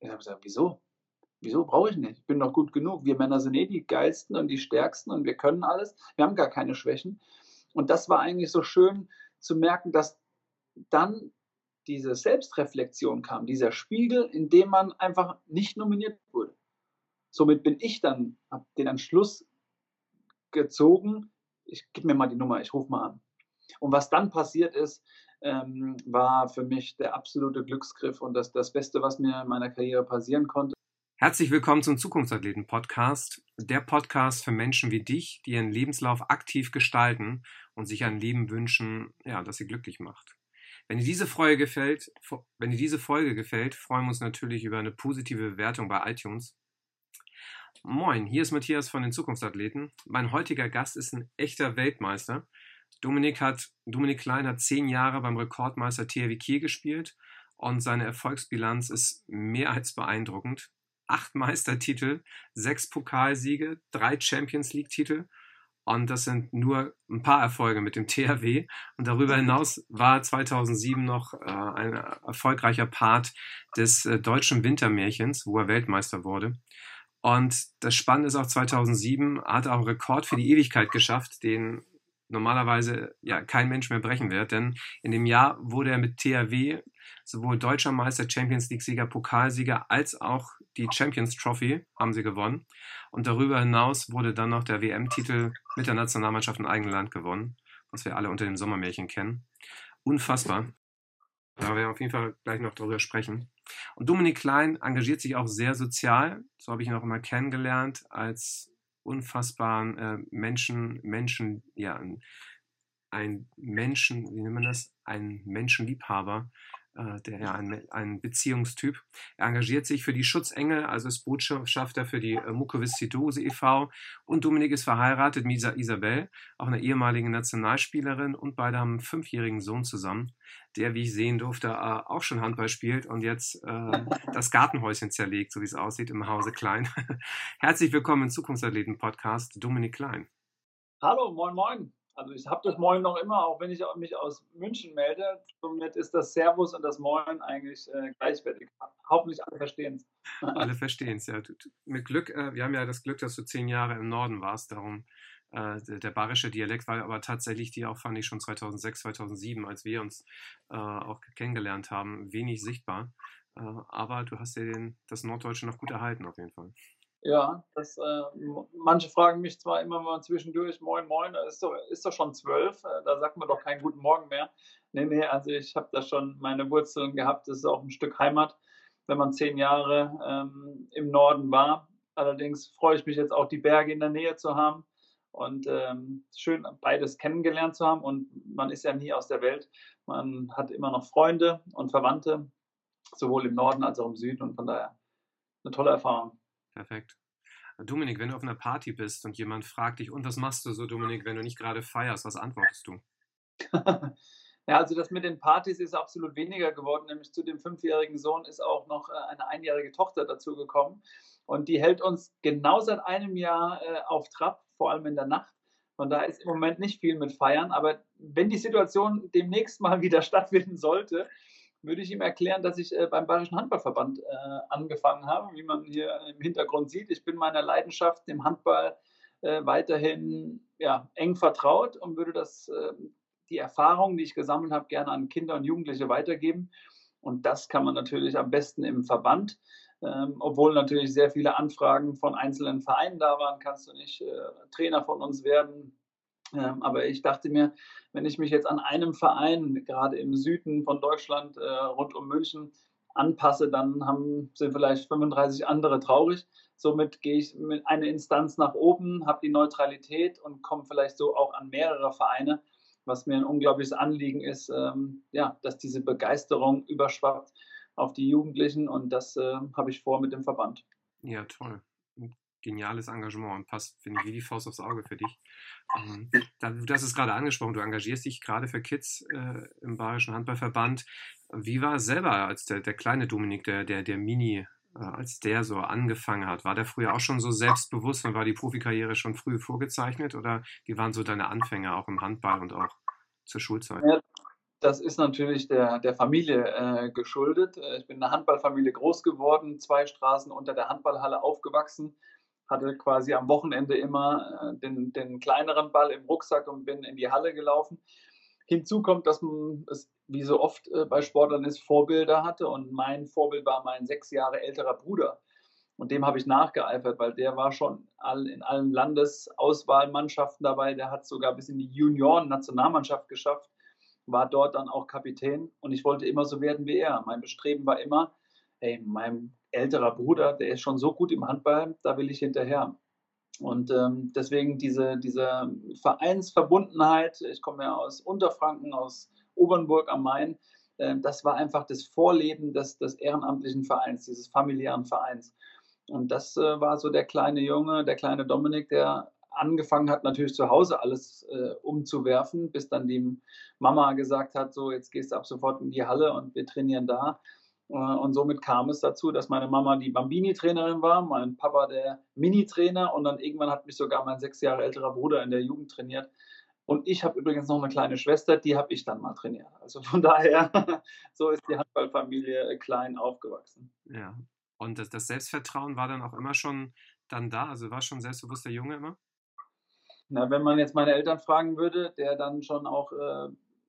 Ich habe gesagt, wieso? Wieso brauche ich nicht? Ich bin doch gut genug. Wir Männer sind eh die geilsten und die stärksten und wir können alles. Wir haben gar keine Schwächen. Und das war eigentlich so schön zu merken, dass dann diese Selbstreflexion kam, dieser Spiegel, in dem man einfach nicht nominiert wurde. Somit bin ich dann, habe den Entschluss gezogen, ich gebe mir mal die Nummer, ich rufe mal an. Und was dann passiert ist, ähm, war für mich der absolute Glücksgriff und das, das Beste, was mir in meiner Karriere passieren konnte. Herzlich willkommen zum Zukunftsathleten Podcast, der Podcast für Menschen wie dich, die ihren Lebenslauf aktiv gestalten und sich ein Leben wünschen, ja, das sie glücklich macht. Wenn dir diese Folge gefällt, wenn dir diese Folge gefällt, freuen wir uns natürlich über eine positive Bewertung bei iTunes. Moin, hier ist Matthias von den Zukunftsathleten. Mein heutiger Gast ist ein echter Weltmeister. Dominik hat, Dominik Klein hat zehn Jahre beim Rekordmeister THW Kiel gespielt und seine Erfolgsbilanz ist mehr als beeindruckend. Acht Meistertitel, sechs Pokalsiege, drei Champions League Titel und das sind nur ein paar Erfolge mit dem THW. Und darüber hinaus war 2007 noch äh, ein erfolgreicher Part des äh, deutschen Wintermärchens, wo er Weltmeister wurde. Und das Spannende ist auch 2007 hat er auch einen Rekord für die Ewigkeit geschafft, den normalerweise ja kein Mensch mehr brechen wird, denn in dem Jahr wurde er mit THW sowohl deutscher Meister, Champions League Sieger, Pokalsieger als auch die Champions Trophy haben sie gewonnen und darüber hinaus wurde dann noch der WM-Titel mit der Nationalmannschaft im eigenen Land gewonnen, was wir alle unter dem Sommermärchen kennen. Unfassbar. Da werden wir auf jeden Fall gleich noch darüber sprechen. Und Dominik Klein engagiert sich auch sehr sozial, so habe ich ihn auch immer kennengelernt, als unfassbaren äh, Menschen, Menschen, ja, ein, ein Menschen, wie nennt man das? Ein Menschenliebhaber, der ja ein, ein Beziehungstyp. Er engagiert sich für die Schutzengel, also ist Botschafter für die äh, Mukoviszidose e.V. Und Dominik ist verheiratet mit Isabel, auch einer ehemaligen Nationalspielerin und beide haben einen fünfjährigen Sohn zusammen, der, wie ich sehen durfte, äh, auch schon Handball spielt und jetzt äh, das Gartenhäuschen zerlegt, so wie es aussieht, im Hause Klein. Herzlich willkommen im Zukunftsathleten-Podcast, Dominik Klein. Hallo, moin, moin. Also ich habe das Moin noch immer, auch wenn ich mich aus München melde. Somit ist das Servus und das Moin eigentlich äh, gleichwertig. Hoffentlich alle verstehen es. alle verstehen es, ja. Mit Glück, äh, wir haben ja das Glück, dass du zehn Jahre im Norden warst, darum äh, der, der bayerische Dialekt war aber tatsächlich die auch, fand ich schon 2006, 2007, als wir uns äh, auch kennengelernt haben, wenig sichtbar. Äh, aber du hast dir den, das Norddeutsche noch gut erhalten auf jeden Fall. Ja, das, äh, manche fragen mich zwar immer mal zwischendurch, moin, moin, ist doch, ist doch schon zwölf, äh, da sagt man doch keinen guten Morgen mehr. Nee, nee, also ich habe da schon meine Wurzeln gehabt, das ist auch ein Stück Heimat, wenn man zehn Jahre ähm, im Norden war. Allerdings freue ich mich jetzt auch, die Berge in der Nähe zu haben und ähm, schön beides kennengelernt zu haben. Und man ist ja nie aus der Welt. Man hat immer noch Freunde und Verwandte, sowohl im Norden als auch im Süden und von daher eine tolle Erfahrung. Perfekt. Dominik, wenn du auf einer Party bist und jemand fragt dich, und was machst du so, Dominik, wenn du nicht gerade feierst, was antwortest du? ja, also das mit den Partys ist absolut weniger geworden. Nämlich zu dem fünfjährigen Sohn ist auch noch äh, eine einjährige Tochter dazugekommen. Und die hält uns genau seit einem Jahr äh, auf Trab, vor allem in der Nacht. Von daher ist im Moment nicht viel mit Feiern. Aber wenn die Situation demnächst mal wieder stattfinden sollte, würde ich ihm erklären, dass ich äh, beim Bayerischen Handballverband äh, angefangen habe, wie man hier im Hintergrund sieht. Ich bin meiner Leidenschaft, dem Handball, äh, weiterhin ja, eng vertraut und würde das, ähm, die Erfahrungen, die ich gesammelt habe, gerne an Kinder und Jugendliche weitergeben. Und das kann man natürlich am besten im Verband. Ähm, obwohl natürlich sehr viele Anfragen von einzelnen Vereinen da waren, kannst du nicht äh, Trainer von uns werden, ähm, aber ich dachte mir, wenn ich mich jetzt an einem Verein, gerade im Süden von Deutschland, äh, rund um München, anpasse, dann haben, sind vielleicht 35 andere traurig. Somit gehe ich mit einer Instanz nach oben, habe die Neutralität und komme vielleicht so auch an mehrere Vereine, was mir ein unglaubliches Anliegen ist, ähm, ja, dass diese Begeisterung überschwappt auf die Jugendlichen und das äh, habe ich vor mit dem Verband. Ja, toll geniales Engagement und passt, finde ich, wie die Faust aufs Auge für dich. Ähm, du hast es gerade angesprochen, du engagierst dich gerade für Kids äh, im Bayerischen Handballverband. Wie war es selber als der, der kleine Dominik, der, der, der Mini, äh, als der so angefangen hat? War der früher auch schon so selbstbewusst und war die Profikarriere schon früh vorgezeichnet oder wie waren so deine Anfänge auch im Handball und auch zur Schulzeit? Ja, Das ist natürlich der, der Familie äh, geschuldet. Ich bin in einer Handballfamilie groß geworden, zwei Straßen unter der Handballhalle aufgewachsen, hatte quasi am Wochenende immer äh, den, den kleineren Ball im Rucksack und bin in die Halle gelaufen. Hinzu kommt, dass man es wie so oft äh, bei Sportlern ist, Vorbilder hatte und mein Vorbild war mein sechs Jahre älterer Bruder. Und dem habe ich nachgeeifert, weil der war schon in allen Landesauswahlmannschaften dabei. Der hat sogar bis in die Junioren-Nationalmannschaft geschafft war dort dann auch Kapitän und ich wollte immer so werden wie er. Mein Bestreben war immer, hey, mein älterer Bruder, der ist schon so gut im Handball, da will ich hinterher. Und ähm, deswegen diese, diese Vereinsverbundenheit, ich komme ja aus Unterfranken, aus Obernburg am Main, äh, das war einfach das Vorleben des, des ehrenamtlichen Vereins, dieses familiären Vereins. Und das äh, war so der kleine Junge, der kleine Dominik, der angefangen hat, natürlich zu Hause alles äh, umzuwerfen, bis dann die Mama gesagt hat, so jetzt gehst du ab sofort in die Halle und wir trainieren da. Äh, und somit kam es dazu, dass meine Mama die Bambini-Trainerin war, mein Papa der Mini-Trainer und dann irgendwann hat mich sogar mein sechs Jahre älterer Bruder in der Jugend trainiert. Und ich habe übrigens noch eine kleine Schwester, die habe ich dann mal trainiert. Also von daher, so ist die Handballfamilie klein aufgewachsen. Ja. Und das, das Selbstvertrauen war dann auch immer schon dann da? Also war schon selbstbewusster Junge immer? Na, wenn man jetzt meine Eltern fragen würde, der dann schon auch äh,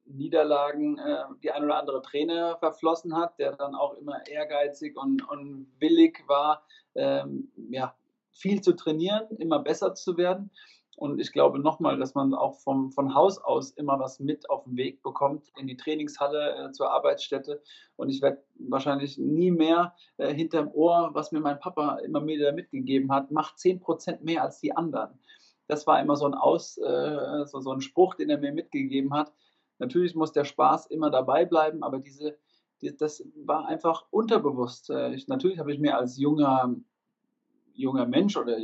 Niederlagen, äh, die ein oder andere Trainer verflossen hat, der dann auch immer ehrgeizig und, und willig war, ähm, ja, viel zu trainieren, immer besser zu werden. Und ich glaube nochmal, dass man auch vom, von Haus aus immer was mit auf den Weg bekommt, in die Trainingshalle, äh, zur Arbeitsstätte. Und ich werde wahrscheinlich nie mehr äh, hinterm Ohr, was mir mein Papa immer wieder mitgegeben hat, macht 10% mehr als die anderen. Das war immer so ein, Aus, äh, so, so ein Spruch, den er mir mitgegeben hat. Natürlich muss der Spaß immer dabei bleiben, aber diese, die, das war einfach unterbewusst. Äh, ich, natürlich habe ich mir als junger, junger Mensch oder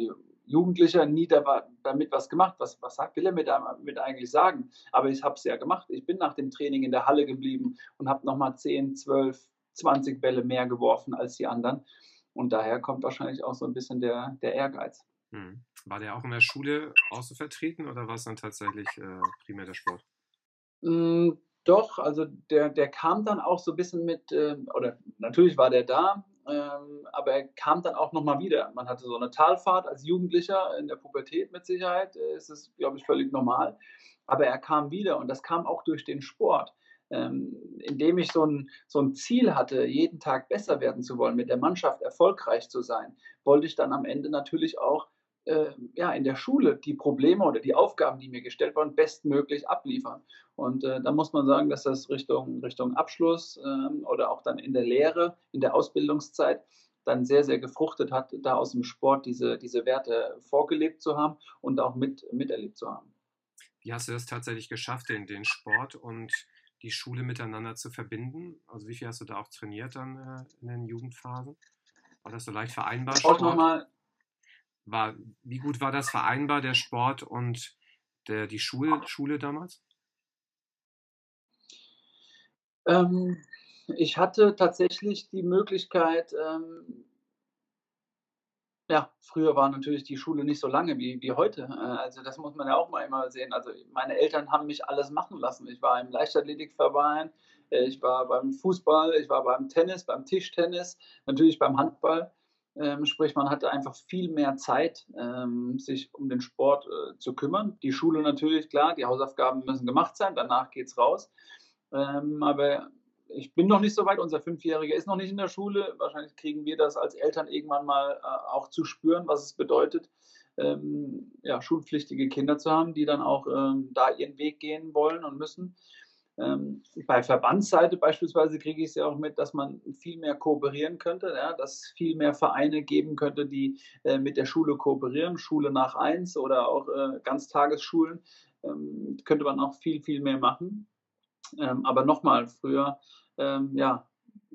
Jugendlicher nie da, damit was gemacht. Was, was will er mir damit eigentlich sagen? Aber ich habe es ja gemacht. Ich bin nach dem Training in der Halle geblieben und habe nochmal 10, 12, 20 Bälle mehr geworfen als die anderen. Und daher kommt wahrscheinlich auch so ein bisschen der, der Ehrgeiz. Hm. War der auch in der Schule auch vertreten oder war es dann tatsächlich äh, primär der Sport? Mm, doch, also der, der kam dann auch so ein bisschen mit, äh, oder natürlich war der da, ähm, aber er kam dann auch nochmal wieder. Man hatte so eine Talfahrt als Jugendlicher in der Pubertät mit Sicherheit, äh, ist es, glaube ich, völlig normal. Aber er kam wieder und das kam auch durch den Sport. Ähm, indem ich so ein, so ein Ziel hatte, jeden Tag besser werden zu wollen, mit der Mannschaft erfolgreich zu sein, wollte ich dann am Ende natürlich auch äh, ja, in der Schule die Probleme oder die Aufgaben, die mir gestellt wurden, bestmöglich abliefern. Und äh, da muss man sagen, dass das Richtung, Richtung Abschluss äh, oder auch dann in der Lehre, in der Ausbildungszeit dann sehr, sehr gefruchtet hat, da aus dem Sport diese, diese Werte vorgelebt zu haben und auch mit, miterlebt zu haben. Wie hast du das tatsächlich geschafft, den, den Sport und die Schule miteinander zu verbinden? Also wie viel hast du da auch trainiert dann äh, in den Jugendphasen? War das so leicht vereinbar? Sport? Nochmal, war, wie gut war das vereinbar, der Sport und der, die Schule, Schule damals? Ähm, ich hatte tatsächlich die Möglichkeit, ähm, ja, früher war natürlich die Schule nicht so lange wie, wie heute. Äh, also das muss man ja auch mal immer sehen. Also meine Eltern haben mich alles machen lassen. Ich war im Leichtathletikverein, äh, ich war beim Fußball, ich war beim Tennis, beim Tischtennis, natürlich beim Handball. Ähm, sprich, man hatte einfach viel mehr Zeit, ähm, sich um den Sport äh, zu kümmern. Die Schule natürlich, klar, die Hausaufgaben müssen gemacht sein, danach geht es raus. Ähm, aber ich bin noch nicht so weit, unser Fünfjähriger ist noch nicht in der Schule. Wahrscheinlich kriegen wir das als Eltern irgendwann mal äh, auch zu spüren, was es bedeutet, ähm, ja, schulpflichtige Kinder zu haben, die dann auch ähm, da ihren Weg gehen wollen und müssen. Ähm, bei Verbandsseite beispielsweise kriege ich es ja auch mit, dass man viel mehr kooperieren könnte, ja, dass viel mehr Vereine geben könnte, die äh, mit der Schule kooperieren, Schule nach eins oder auch äh, Ganztagesschulen, ähm, könnte man auch viel, viel mehr machen. Ähm, aber nochmal, früher, ähm, ja,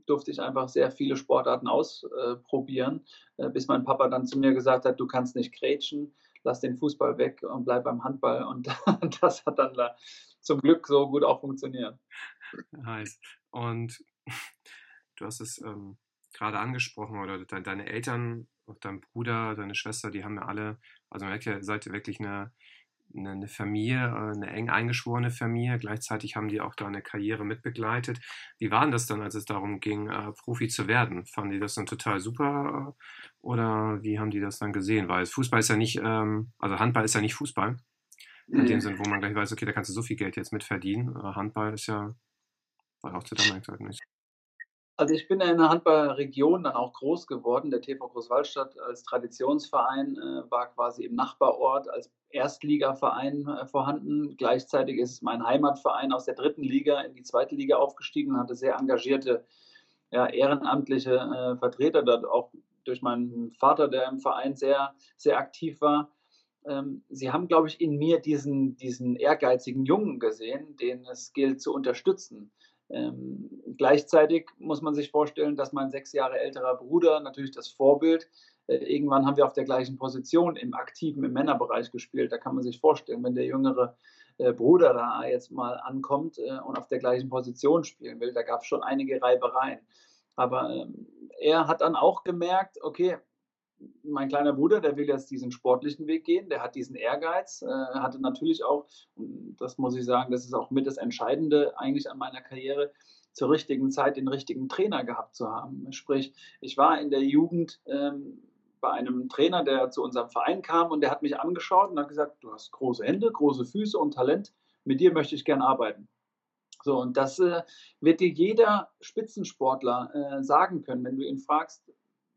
durfte ich einfach sehr viele Sportarten ausprobieren, äh, bis mein Papa dann zu mir gesagt hat, du kannst nicht grätschen, lass den Fußball weg und bleib beim Handball. Und das hat dann zum Glück so gut auch funktioniert. Heiß. Und du hast es ähm, gerade angesprochen, oder de deine Eltern, dein Bruder, deine Schwester, die haben ja alle, also man merkt ja, seid ihr wirklich eine, eine Familie, äh, eine eng eingeschworene Familie. Gleichzeitig haben die auch da eine Karriere mitbegleitet. Wie war denn das dann, als es darum ging, äh, Profi zu werden? Fanden die das dann total super oder wie haben die das dann gesehen? Weil Fußball ist ja nicht, ähm, also Handball ist ja nicht Fußball. In dem Sinn, wo man gleich weiß, okay, da kannst du so viel Geld jetzt mitverdienen. Handball ist ja, war auch zu damaligen Zeit nicht. Also ich bin ja in der Handballregion dann auch groß geworden. Der TV Großwaldstadt als Traditionsverein äh, war quasi im Nachbarort als Erstligaverein äh, vorhanden. Gleichzeitig ist mein Heimatverein aus der dritten Liga in die zweite Liga aufgestiegen und hatte sehr engagierte ja, ehrenamtliche äh, Vertreter, dort auch durch meinen Vater, der im Verein sehr, sehr aktiv war. Ähm, sie haben, glaube ich, in mir diesen, diesen ehrgeizigen Jungen gesehen, den es gilt zu unterstützen. Ähm, gleichzeitig muss man sich vorstellen, dass mein sechs Jahre älterer Bruder natürlich das Vorbild, äh, irgendwann haben wir auf der gleichen Position im aktiven, im Männerbereich gespielt. Da kann man sich vorstellen, wenn der jüngere äh, Bruder da jetzt mal ankommt äh, und auf der gleichen Position spielen will, da gab es schon einige Reibereien. Aber ähm, er hat dann auch gemerkt, okay, mein kleiner Bruder, der will jetzt diesen sportlichen Weg gehen, der hat diesen Ehrgeiz, äh, hatte natürlich auch, das muss ich sagen, das ist auch mit das Entscheidende eigentlich an meiner Karriere, zur richtigen Zeit den richtigen Trainer gehabt zu haben. Sprich, ich war in der Jugend ähm, bei einem Trainer, der zu unserem Verein kam und der hat mich angeschaut und hat gesagt, du hast große Hände, große Füße und Talent, mit dir möchte ich gern arbeiten. So, und das äh, wird dir jeder Spitzensportler äh, sagen können, wenn du ihn fragst,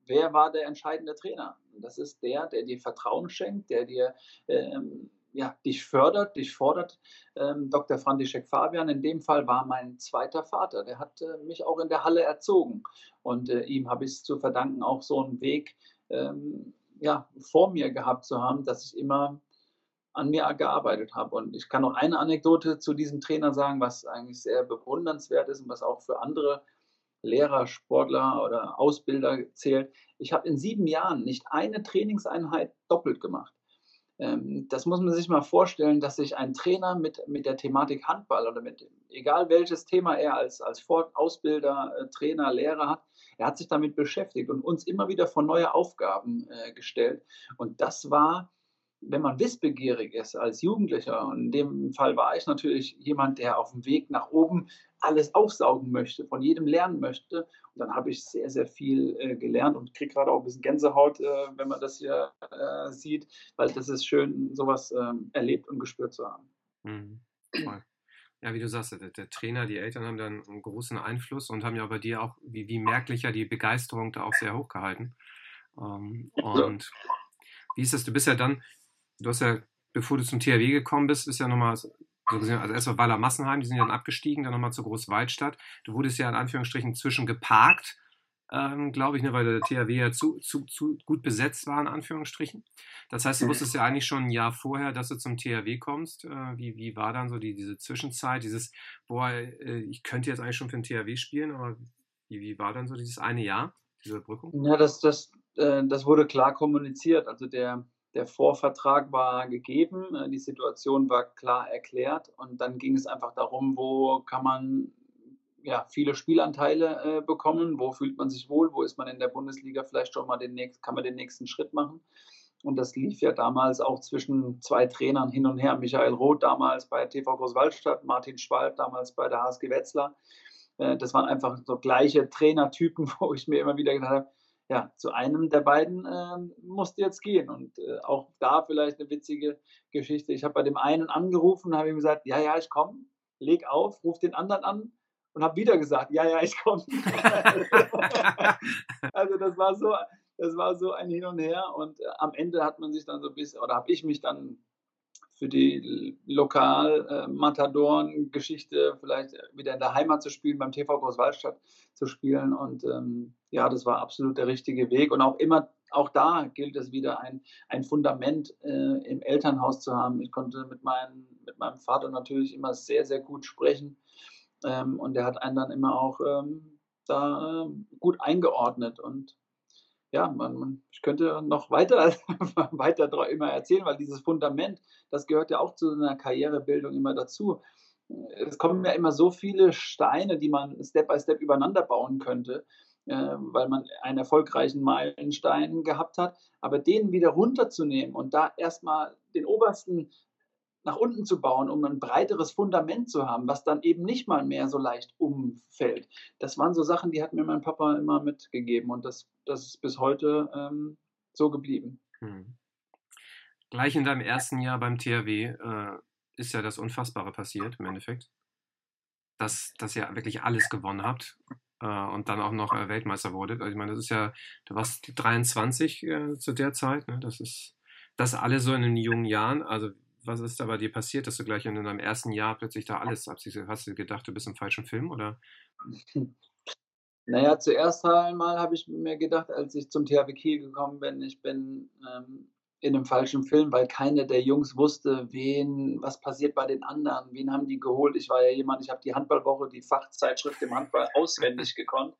wer war der entscheidende Trainer? Das ist der, der dir Vertrauen schenkt, der dir ähm, ja, dich fördert, dich fordert. Ähm, Dr. František Fabian in dem Fall war mein zweiter Vater. Der hat äh, mich auch in der Halle erzogen. Und äh, ihm habe ich es zu verdanken, auch so einen Weg ähm, ja, vor mir gehabt zu haben, dass ich immer an mir gearbeitet habe. Und ich kann noch eine Anekdote zu diesem Trainer sagen, was eigentlich sehr bewundernswert ist und was auch für andere Lehrer, Sportler oder Ausbilder zählt. Ich habe in sieben Jahren nicht eine Trainingseinheit doppelt gemacht. Ähm, das muss man sich mal vorstellen, dass sich ein Trainer mit, mit der Thematik Handball oder mit egal welches Thema er als, als Ausbilder, äh, Trainer, Lehrer hat, er hat sich damit beschäftigt und uns immer wieder vor neue Aufgaben äh, gestellt. Und das war wenn man wissbegierig ist als Jugendlicher, und in dem Fall war ich natürlich jemand, der auf dem Weg nach oben alles aufsaugen möchte, von jedem lernen möchte. Und dann habe ich sehr, sehr viel äh, gelernt und kriege gerade auch ein bisschen Gänsehaut, äh, wenn man das hier äh, sieht, weil das ist schön, sowas ähm, erlebt und gespürt zu haben. Mhm. Ja, wie du sagst, der, der, Trainer, die Eltern haben dann einen großen Einfluss und haben ja bei dir auch, wie, wie merklich ja die Begeisterung da auch sehr hoch gehalten. Ähm, und wie ist das? Du bist ja dann du hast ja, bevor du zum THW gekommen bist, ist ja nochmal, also erst mal Weiler Massenheim, die sind ja dann abgestiegen, dann nochmal zur Großwaldstadt. Du wurdest ja in Anführungsstrichen zwischengeparkt, ähm, glaube ich, ne, weil der THW ja zu, zu, zu gut besetzt war, in Anführungsstrichen. Das heißt, du mhm. wusstest ja eigentlich schon ein Jahr vorher, dass du zum THW kommst. Äh, wie, wie war dann so die, diese Zwischenzeit, dieses, boah, äh, ich könnte jetzt eigentlich schon für den THW spielen, aber wie, wie war dann so dieses eine Jahr, diese Überbrückung? Ja, das, das, äh, das wurde klar kommuniziert. Also der, der Vorvertrag war gegeben, äh, die Situation war klar erklärt und dann ging es einfach darum, wo kann man ja, viele Spielanteile äh, bekommen, wo fühlt man sich wohl, wo ist man in der Bundesliga vielleicht schon mal den nächsten, kann man den nächsten Schritt machen. Und das lief ja damals auch zwischen zwei Trainern hin und her. Michael Roth damals bei TV Großwaldstadt, Martin Schwalb damals bei der HSG Wetzlar. Äh, das waren einfach so gleiche Trainertypen, wo ich mir immer wieder gedacht habe, ja, zu einem der beiden äh, musste jetzt gehen. Und äh, auch da vielleicht eine witzige Geschichte. Ich habe bei dem einen angerufen und habe ihm gesagt, ja, ja, ich komme, leg auf, ruf den anderen an und habe wieder gesagt, ja, ja, ich komme. also das war so, das war so ein Hin und Her und äh, am Ende hat man sich dann so ein bisschen, oder habe ich mich dann für die Lokal-Matadoren-Geschichte vielleicht wieder in der Heimat zu spielen, beim TV Großwaldstadt zu spielen. Und ähm, ja, das war absolut der richtige Weg. Und auch immer, auch da gilt es wieder, ein, ein Fundament äh, im Elternhaus zu haben. Ich konnte mit, mein, mit meinem Vater natürlich immer sehr, sehr gut sprechen. Ähm, und er hat einen dann immer auch ähm, da äh, gut eingeordnet. Und ja, man, man, ich könnte noch weiter, weiter immer erzählen, weil dieses Fundament, das gehört ja auch zu einer Karrierebildung immer dazu. Es kommen ja immer so viele Steine, die man Step by Step übereinander bauen könnte, äh, weil man einen erfolgreichen Meilenstein gehabt hat. Aber den wieder runterzunehmen und da erstmal den obersten nach unten zu bauen, um ein breiteres Fundament zu haben, was dann eben nicht mal mehr so leicht umfällt. Das waren so Sachen, die hat mir mein Papa immer mitgegeben und das, das ist bis heute ähm, so geblieben. Hm. Gleich in deinem ersten Jahr beim THW äh, ist ja das Unfassbare passiert im Endeffekt, dass, dass ihr wirklich alles gewonnen habt äh, und dann auch noch äh, Weltmeister wurdet. Also ich meine, das ist ja, du warst 23 äh, zu der Zeit, ne? das ist das alles so in den jungen Jahren. Also was ist da bei dir passiert, dass du gleich in deinem ersten Jahr plötzlich da alles absiehst? Hast du gedacht, du bist im falschen Film oder? Naja, zuerst einmal habe ich mir gedacht, als ich zum THW Kiel gekommen bin, ich bin ähm, in einem falschen Film, weil keiner der Jungs wusste, wen, was passiert bei den anderen, wen haben die geholt. Ich war ja jemand, ich habe die Handballwoche, die Fachzeitschrift im Handball auswendig gekonnt.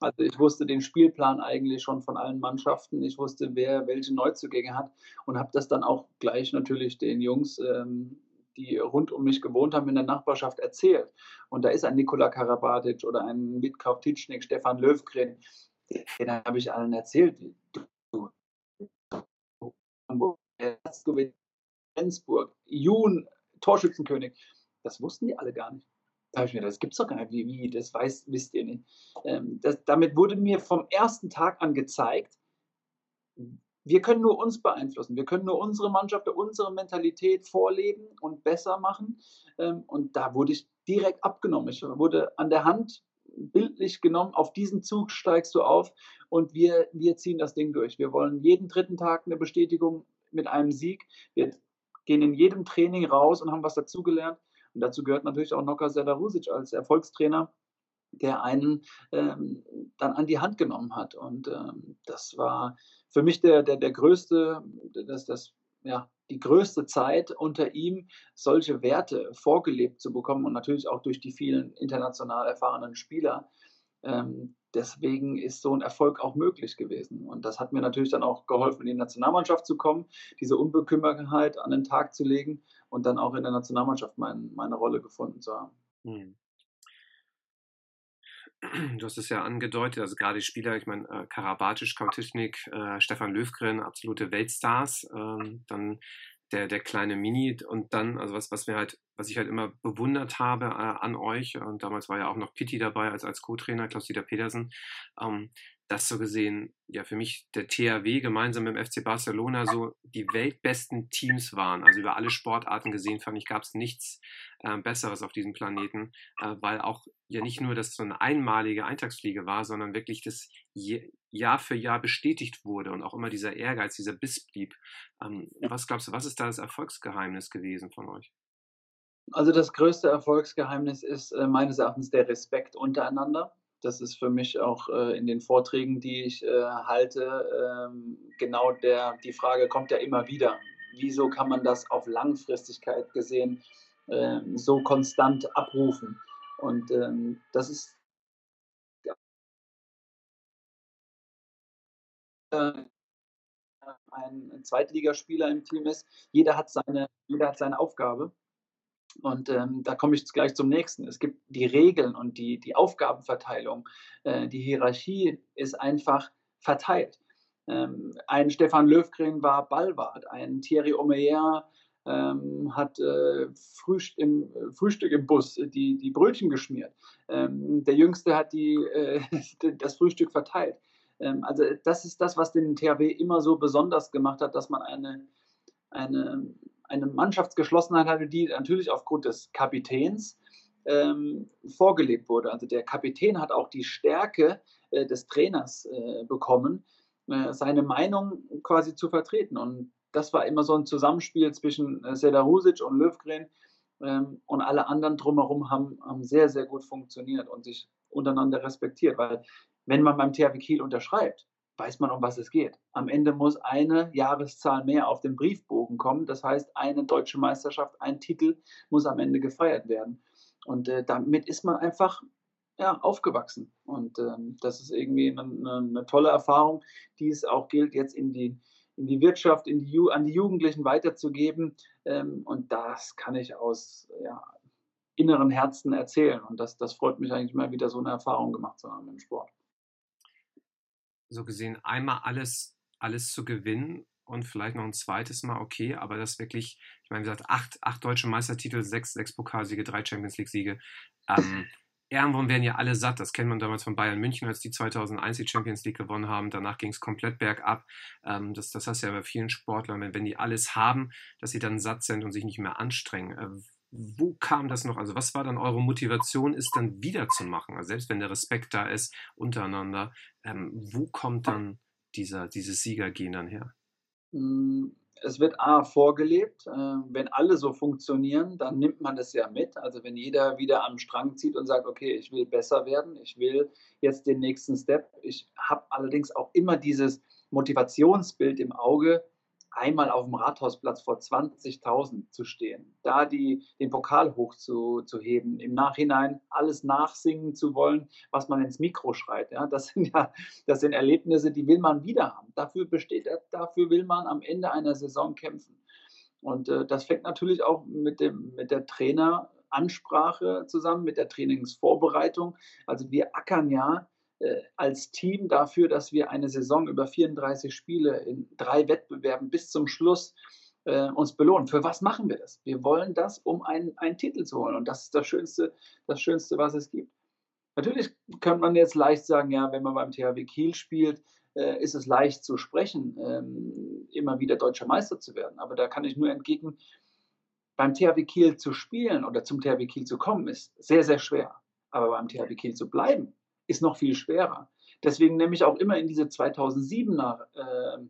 Also ich wusste den Spielplan eigentlich schon von allen Mannschaften. Ich wusste, wer welche Neuzugänge hat und habe das dann auch gleich natürlich den Jungs, ähm, die rund um mich gewohnt haben, in der Nachbarschaft erzählt. Und da ist ein Nikola Karabatic oder ein Witkau Titschnik, Stefan Löwgren, den habe ich allen erzählt. Flensburg, Jun, Torschützenkönig. Das wussten die alle gar nicht. Da habe ich mir das gibt es doch gar nicht. Wie, wie, das weiß, wisst ihr nicht. Ähm, das, damit wurde mir vom ersten Tag an gezeigt, wir können nur uns beeinflussen. Wir können nur unsere Mannschaft, unsere Mentalität vorleben und besser machen. Ähm, und da wurde ich direkt abgenommen. Ich wurde an der Hand bildlich genommen, auf diesen Zug steigst du auf und wir, wir ziehen das Ding durch. Wir wollen jeden dritten Tag eine Bestätigung mit einem Sieg. Wir gehen in jedem Training raus und haben was dazugelernt. Und dazu gehört natürlich auch Noka Selarusic als Erfolgstrainer, der einen ähm, dann an die Hand genommen hat. Und ähm, das war für mich der, der, der größte, das, das, ja, die größte Zeit unter ihm, solche Werte vorgelebt zu bekommen und natürlich auch durch die vielen international erfahrenen Spieler. Ähm, deswegen ist so ein Erfolg auch möglich gewesen. Und das hat mir natürlich dann auch geholfen, in die Nationalmannschaft zu kommen, diese Unbekümmertheit an den Tag zu legen und dann auch in der Nationalmannschaft mein, meine Rolle gefunden zu haben. Hm. Du hast es ja angedeutet, also gerade die Spieler, ich meine, äh, Karabatic, äh, Stefan Löwgren, absolute Weltstars, ähm, dann der, der kleine Mini und dann, also was, was mir halt, was ich halt immer bewundert habe äh, an euch, und damals war ja auch noch Pitti dabei als, als Co-Trainer, Klaus-Dieter Petersen, ähm, dass so gesehen, ja, für mich der THW gemeinsam mit dem FC Barcelona so die weltbesten Teams waren. Also über alle Sportarten gesehen, fand ich, gab es nichts äh, Besseres auf diesem Planeten, äh, weil auch ja nicht nur das so eine einmalige Eintagsfliege war, sondern wirklich das je, Jahr für Jahr bestätigt wurde und auch immer dieser Ehrgeiz, dieser Biss blieb. Ähm, was glaubst du, was ist da das Erfolgsgeheimnis gewesen von euch? Also das größte Erfolgsgeheimnis ist äh, meines Erachtens der Respekt untereinander das ist für mich auch äh, in den Vorträgen, die ich äh, halte, ähm, genau der, die Frage kommt ja immer wieder. Wieso kann man das auf Langfristigkeit gesehen äh, so konstant abrufen? Und ähm, das ist ein Zweitligaspieler im Team ist. Jeder hat seine, jeder hat seine Aufgabe. Und ähm, da komme ich gleich zum nächsten. Es gibt die Regeln und die, die Aufgabenverteilung. Äh, die Hierarchie ist einfach verteilt. Ähm, ein Stefan Löwgren war Ballwart, ein Thierry Omeyer ähm, hat äh, Frühst im, Frühstück im Bus die, die Brötchen geschmiert. Ähm, der Jüngste hat die, äh, das Frühstück verteilt. Ähm, also das ist das, was den THW immer so besonders gemacht hat, dass man eine, eine eine Mannschaftsgeschlossenheit hatte, die natürlich aufgrund des Kapitäns ähm, vorgelebt wurde. Also der Kapitän hat auch die Stärke äh, des Trainers äh, bekommen, äh, seine Meinung quasi zu vertreten. Und das war immer so ein Zusammenspiel zwischen äh, Seda Husic und Löwgren ähm, und alle anderen drumherum haben, haben sehr, sehr gut funktioniert und sich untereinander respektiert. Weil wenn man beim THW Kiel unterschreibt, weiß man, um was es geht. Am Ende muss eine Jahreszahl mehr auf den Briefbogen kommen. Das heißt, eine deutsche Meisterschaft, ein Titel muss am Ende gefeiert werden. Und äh, damit ist man einfach ja, aufgewachsen. Und ähm, das ist irgendwie eine, eine, tolle Erfahrung, die es auch gilt, jetzt in die, in die Wirtschaft, in die, an die Jugendlichen weiterzugeben. Ähm, und das kann ich aus ja, inneren Herzen erzählen. Und das, das freut mich eigentlich mal wieder so eine Erfahrung gemacht zu haben im Sport so gesehen einmal alles, alles zu gewinnen und vielleicht noch ein zweites Mal, okay, aber das wirklich, ich meine, wie gesagt, acht, acht deutsche Meistertitel, sechs, sechs Pokalsiege, drei Champions League-Siege. Ähm, irgendwann werden ja alle satt. Das kennt man damals von Bayern München, als die 2001 die Champions League gewonnen haben. Danach ging es komplett bergab. Ähm, das, das heißt ja bei vielen Sportlern, wenn, wenn die alles haben, dass sie dann satt sind und sich nicht mehr anstrengen. Äh, wo kam das noch? Also was war dann eure Motivation, es dann wieder zu machen? Also selbst wenn der Respekt da ist untereinander, ähm, wo kommt dann dieser, dieses Siegergehen dann her? Hm, es wird A vorgelebt. Äh, wenn alle so funktionieren, dann nimmt man es ja mit. Also wenn jeder wieder am Strang zieht und sagt, okay, ich will besser werden, ich will jetzt den nächsten Step. Ich habe allerdings auch immer dieses Motivationsbild im Auge, einmal auf dem Rathausplatz vor 20.000 zu stehen, da die, den Pokal hochzuheben, im Nachhinein alles nachsingen zu wollen, was man ins Mikro schreit. Ja, das sind ja das sind Erlebnisse, die will man wieder haben. Dafür besteht, dafür will man am Ende einer Saison kämpfen. Und äh, das fängt natürlich auch mit, dem, mit der Traineransprache zusammen, mit der Trainingsvorbereitung. Also wir ackern ja als Team dafür, dass wir eine Saison über 34 Spiele in drei Wettbewerben bis zum Schluss äh, uns belohnen. Für was machen wir das? Wir wollen das, um einen, einen Titel zu holen. Und das ist das Schönste, das Schönste, was es gibt. Natürlich könnte man jetzt leicht sagen, ja, wenn man beim THW Kiel spielt, äh, ist es leicht zu sprechen, ähm, immer wieder deutscher Meister zu werden. Aber da kann ich nur entgegen, beim THW Kiel zu spielen oder zum THW Kiel zu kommen, ist sehr, sehr schwer. Aber beim THW Kiel zu bleiben, ist noch viel schwerer. Deswegen nehme ich auch immer in diese 2007er äh,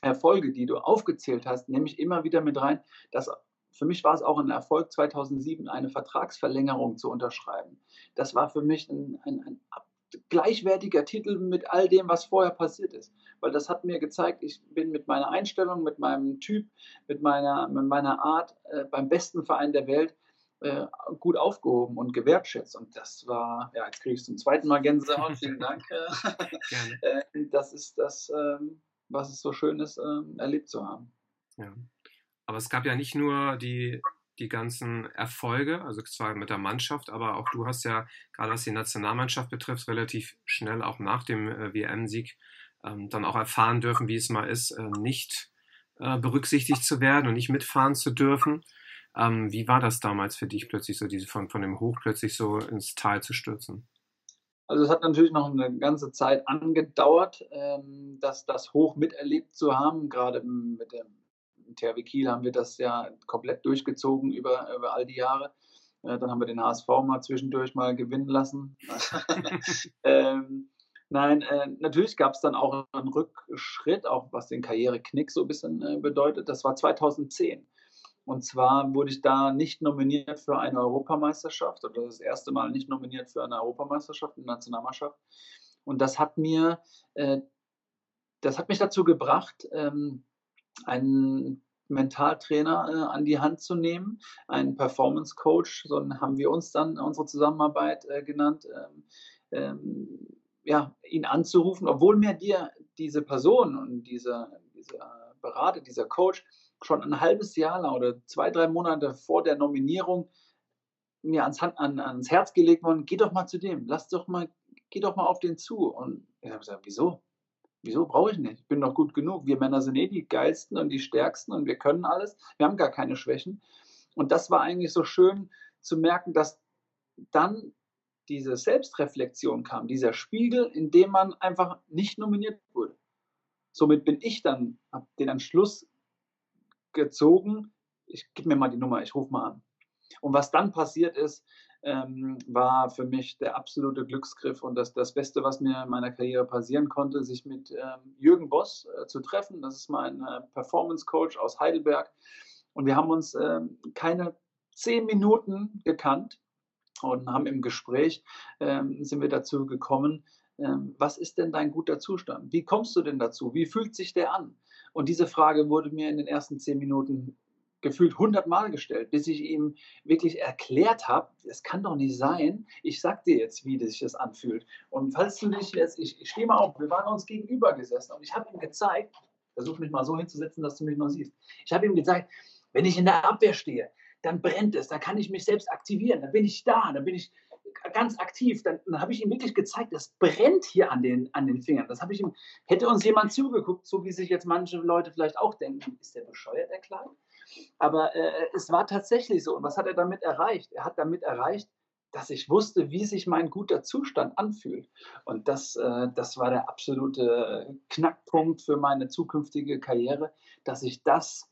Erfolge, die du aufgezählt hast, nehme ich immer wieder mit rein, dass für mich war es auch ein Erfolg, 2007 eine Vertragsverlängerung zu unterschreiben. Das war für mich ein, ein, ein gleichwertiger Titel mit all dem, was vorher passiert ist. Weil das hat mir gezeigt, ich bin mit meiner Einstellung, mit meinem Typ, mit meiner, mit meiner Art äh, beim besten Verein der Welt äh, gut aufgehoben und gewertschätzt. Und das war, ja, jetzt kriege ich zum zweiten Mal Gänsehaut, vielen Dank. äh, das ist das, ähm, was es so schön ist, ähm, erlebt zu haben. Ja. Aber es gab ja nicht nur die, die ganzen Erfolge, also zwar mit der Mannschaft, aber auch du hast ja, gerade was die Nationalmannschaft betrifft, relativ schnell auch nach dem äh, WM-Sieg ähm, dann auch erfahren dürfen, wie es mal ist, äh, nicht äh, berücksichtigt zu werden und nicht mitfahren zu dürfen. Ähm, wie war das damals für dich plötzlich so, diese von, von dem Hoch plötzlich so ins Tal zu stürzen? Also es hat natürlich noch eine ganze Zeit angedauert, ähm, dass das Hoch miterlebt zu haben. Gerade mit dem THW Kiel haben wir das ja komplett durchgezogen über, über all die Jahre. Äh, dann haben wir den HSV mal zwischendurch mal gewinnen lassen. ähm, nein, äh, natürlich gab es dann auch einen Rückschritt, auch was den Karriereknick so ein bisschen äh, bedeutet. Das war 2010. Und zwar wurde ich da nicht nominiert für eine Europameisterschaft oder das erste Mal nicht nominiert für eine Europameisterschaft, eine Nationalmannschaft. Und das hat mir, äh, das hat mich dazu gebracht, ähm, einen Mentaltrainer äh, an die Hand zu nehmen, einen Performance Coach, so haben wir uns dann unsere Zusammenarbeit äh, genannt, ähm, ähm, ja, ihn anzurufen, obwohl mir dir diese Person und dieser, dieser Berater, dieser Coach schon ein halbes Jahr lang oder zwei, drei Monate vor der Nominierung mir ans, an, ans Herz gelegt worden, geh doch mal zu dem, lass doch mal, geh doch mal auf den zu. Und ich habe gesagt, wieso? Wieso brauche ich nicht? Ich bin doch gut genug. Wir Männer sind eh die geilsten und die stärksten und wir können alles. Wir haben gar keine Schwächen. Und das war eigentlich so schön zu merken, dass dann diese Selbstreflexion kam, dieser Spiegel, in dem man einfach nicht nominiert wurde. Somit bin ich dann, habe den Entschluss gezogen, ich gebe mir mal die Nummer, ich rufe mal an. Und was dann passiert ist, ähm, war für mich der absolute Glücksgriff und das, das Beste, was mir in meiner Karriere passieren konnte, sich mit ähm, Jürgen Boss äh, zu treffen. Das ist mein äh, Performance Coach aus Heidelberg. Und wir haben uns äh, keine zehn Minuten gekannt und haben im Gespräch, ähm, sind wir dazu gekommen, ähm, was ist denn dein guter Zustand? Wie kommst du denn dazu? Wie fühlt sich der an? Und diese Frage wurde mir in den ersten zehn Minuten gefühlt hundertmal gestellt, bis ich ihm wirklich erklärt habe, es kann doch nicht sein, ich sag dir jetzt, wie sich das anfühlt. Und falls du dich jetzt, ich, ich stehe mal auf, wir waren uns gegenüber gesessen und ich habe ihm gezeigt, versuch mich mal so hinzusetzen, dass du mich noch siehst. Ich habe ihm gezeigt, wenn ich in der Abwehr stehe, dann brennt es, da kann ich mich selbst aktivieren, dann bin ich da, dann bin ich, ganz aktiv, dann, dann habe ich ihm wirklich gezeigt, das brennt hier an den, an den Fingern. Das habe ich ihm, hätte uns jemand zugeguckt, so wie sich jetzt manche Leute vielleicht auch denken, ist der bescheuert, der Kleine? Aber äh, es war tatsächlich so. Und was hat er damit erreicht? Er hat damit erreicht, dass ich wusste, wie sich mein guter Zustand anfühlt. Und das, äh, das war der absolute Knackpunkt für meine zukünftige Karriere, dass ich das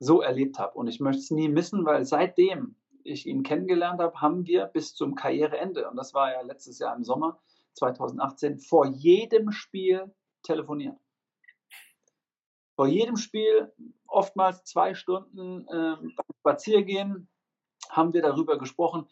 so erlebt habe. Und ich möchte es nie missen, weil seitdem ich ihn kennengelernt habe, haben wir bis zum Karriereende, und das war ja letztes Jahr im Sommer 2018, vor jedem Spiel telefoniert. Vor jedem Spiel, oftmals zwei Stunden äh, beim Spaziergehen, haben wir darüber gesprochen,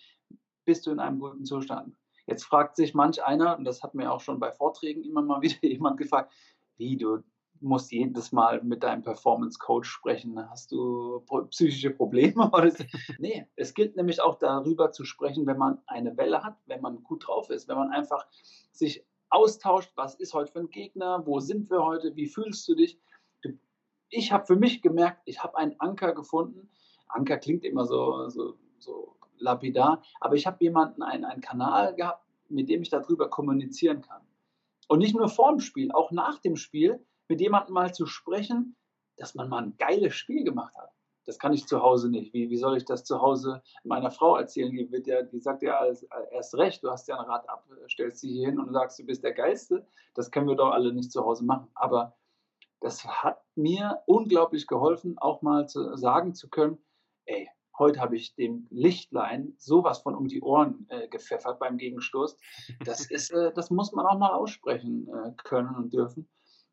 bist du in einem guten Zustand. Jetzt fragt sich manch einer, und das hat mir auch schon bei Vorträgen immer mal wieder jemand gefragt, wie du musst jedes Mal mit deinem Performance Coach sprechen. Hast du psychische Probleme? nee, es gilt nämlich auch darüber zu sprechen, wenn man eine Welle hat, wenn man gut drauf ist, wenn man einfach sich austauscht, was ist heute für ein Gegner, wo sind wir heute, wie fühlst du dich? Ich habe für mich gemerkt, ich habe einen Anker gefunden. Anker klingt immer so, so, so lapidar, aber ich habe jemanden, einen, einen Kanal gehabt, mit dem ich darüber kommunizieren kann. Und nicht nur vor dem Spiel, auch nach dem Spiel mit jemandem mal zu sprechen, dass man mal ein geiles Spiel gemacht hat. Das kann ich zu Hause nicht. Wie, wie soll ich das zu Hause meiner Frau erzählen? Die, wird ja, die sagt ja als, erst recht, du hast ja ein Rad ab, stellst sie hier hin und sagst, du bist der Geilste. Das können wir doch alle nicht zu Hause machen. Aber das hat mir unglaublich geholfen, auch mal zu sagen zu können, ey, heute habe ich dem Lichtlein sowas von um die Ohren äh, gepfeffert beim Gegenstoß. Das, ist, äh, das muss man auch mal aussprechen äh, können und dürfen.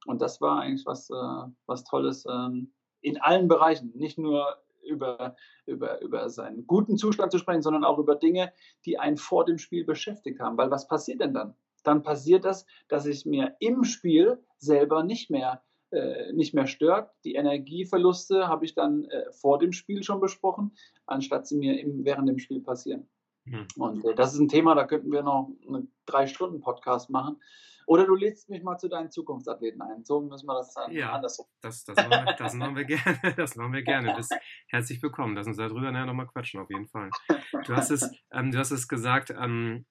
Und das war eigentlich was, äh, was Tolles ähm, in allen Bereichen, nicht nur über, über, über seinen guten Zustand zu sprechen, sondern auch über Dinge, die einen vor dem Spiel beschäftigt haben. Weil was passiert denn dann? Dann passiert das, dass ich mir im Spiel selber nicht mehr, äh, nicht mehr stört. Die Energieverluste habe ich dann äh, vor dem Spiel schon besprochen, anstatt sie mir im, während dem Spiel passieren. Mhm. Und äh, das ist ein Thema, da könnten wir noch einen Drei-Stunden-Podcast machen. Oder du lädst mich mal zu deinen Zukunftsathleten ein. So müssen wir das dann ja, andersrum. Das, das, machen wir, das machen wir gerne. Das machen wir gerne. Bist herzlich willkommen. Lass uns darüber nachher nochmal quatschen, auf jeden Fall. Du hast es, ähm, du hast es gesagt, ähm,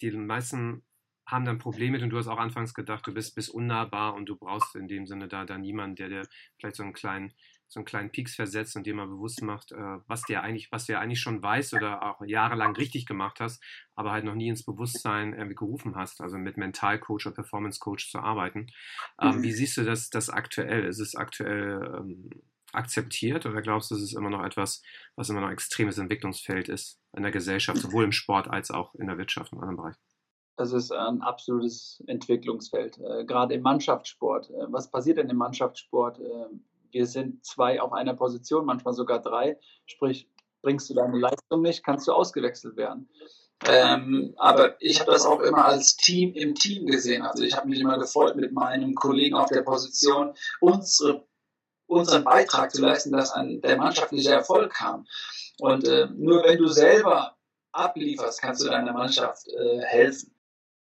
die meisten haben dann Probleme mit und du hast auch anfangs gedacht, du bist, bist unnahbar und du brauchst in dem Sinne da, da niemanden, der dir vielleicht so einen kleinen so einen kleinen Pieks versetzt und dir mal bewusst macht, äh, was dir eigentlich, was du ja eigentlich schon weißt oder auch jahrelang richtig gemacht hast, aber halt noch nie ins Bewusstsein irgendwie gerufen hast, also mit Mentalcoach oder Performance Coach zu arbeiten. Ähm, mhm. Wie siehst du das, das aktuell? Ist es aktuell ähm, akzeptiert oder glaubst du, es ist immer noch etwas, was immer noch ein extremes Entwicklungsfeld ist in der Gesellschaft, sowohl im Sport als auch in der Wirtschaft und anderen Bereichen? Das ist ein absolutes Entwicklungsfeld, äh, gerade im Mannschaftssport. Äh, was passiert denn im Mannschaftssport? Äh, wir sind zwei auf einer Position, manchmal sogar drei. Sprich, bringst du deine Leistung nicht, kannst du ausgewechselt werden. Ähm, aber ich habe das auch immer als Team im Team gesehen. Also ich habe mich immer gefreut, mit meinem Kollegen auf der Position unsere, unseren Beitrag zu leisten, dass ein, der mannschaftliche Erfolg kam. Und äh, nur wenn du selber ablieferst, kannst du deiner Mannschaft äh, helfen.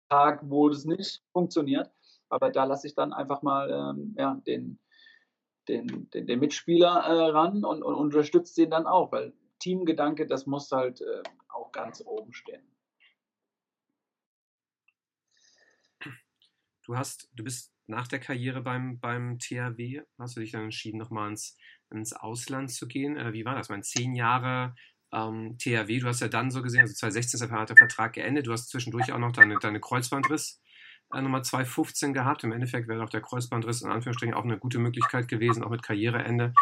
Tag, wo das nicht funktioniert, aber da lasse ich dann einfach mal ähm, ja, den, den, den, den Mitspieler äh, ran und, und unterstützt den dann auch, weil Teamgedanke, das muss halt äh, auch ganz oben stehen. Du hast, du bist nach der Karriere beim, beim THW, hast du dich dann entschieden, nochmal ins, ins Ausland zu gehen. Äh, wie war das? Mein zehn Jahre ähm, THW, du hast ja dann so gesehen, also 2016 hat der Vertrag geendet, du hast zwischendurch auch noch deine, deine Kreuzbandriss Nummer 215 gehabt. Im Endeffekt wäre auch der Kreuzbandriss in Anführungsstrichen auch eine gute Möglichkeit gewesen, auch mit Karriereende,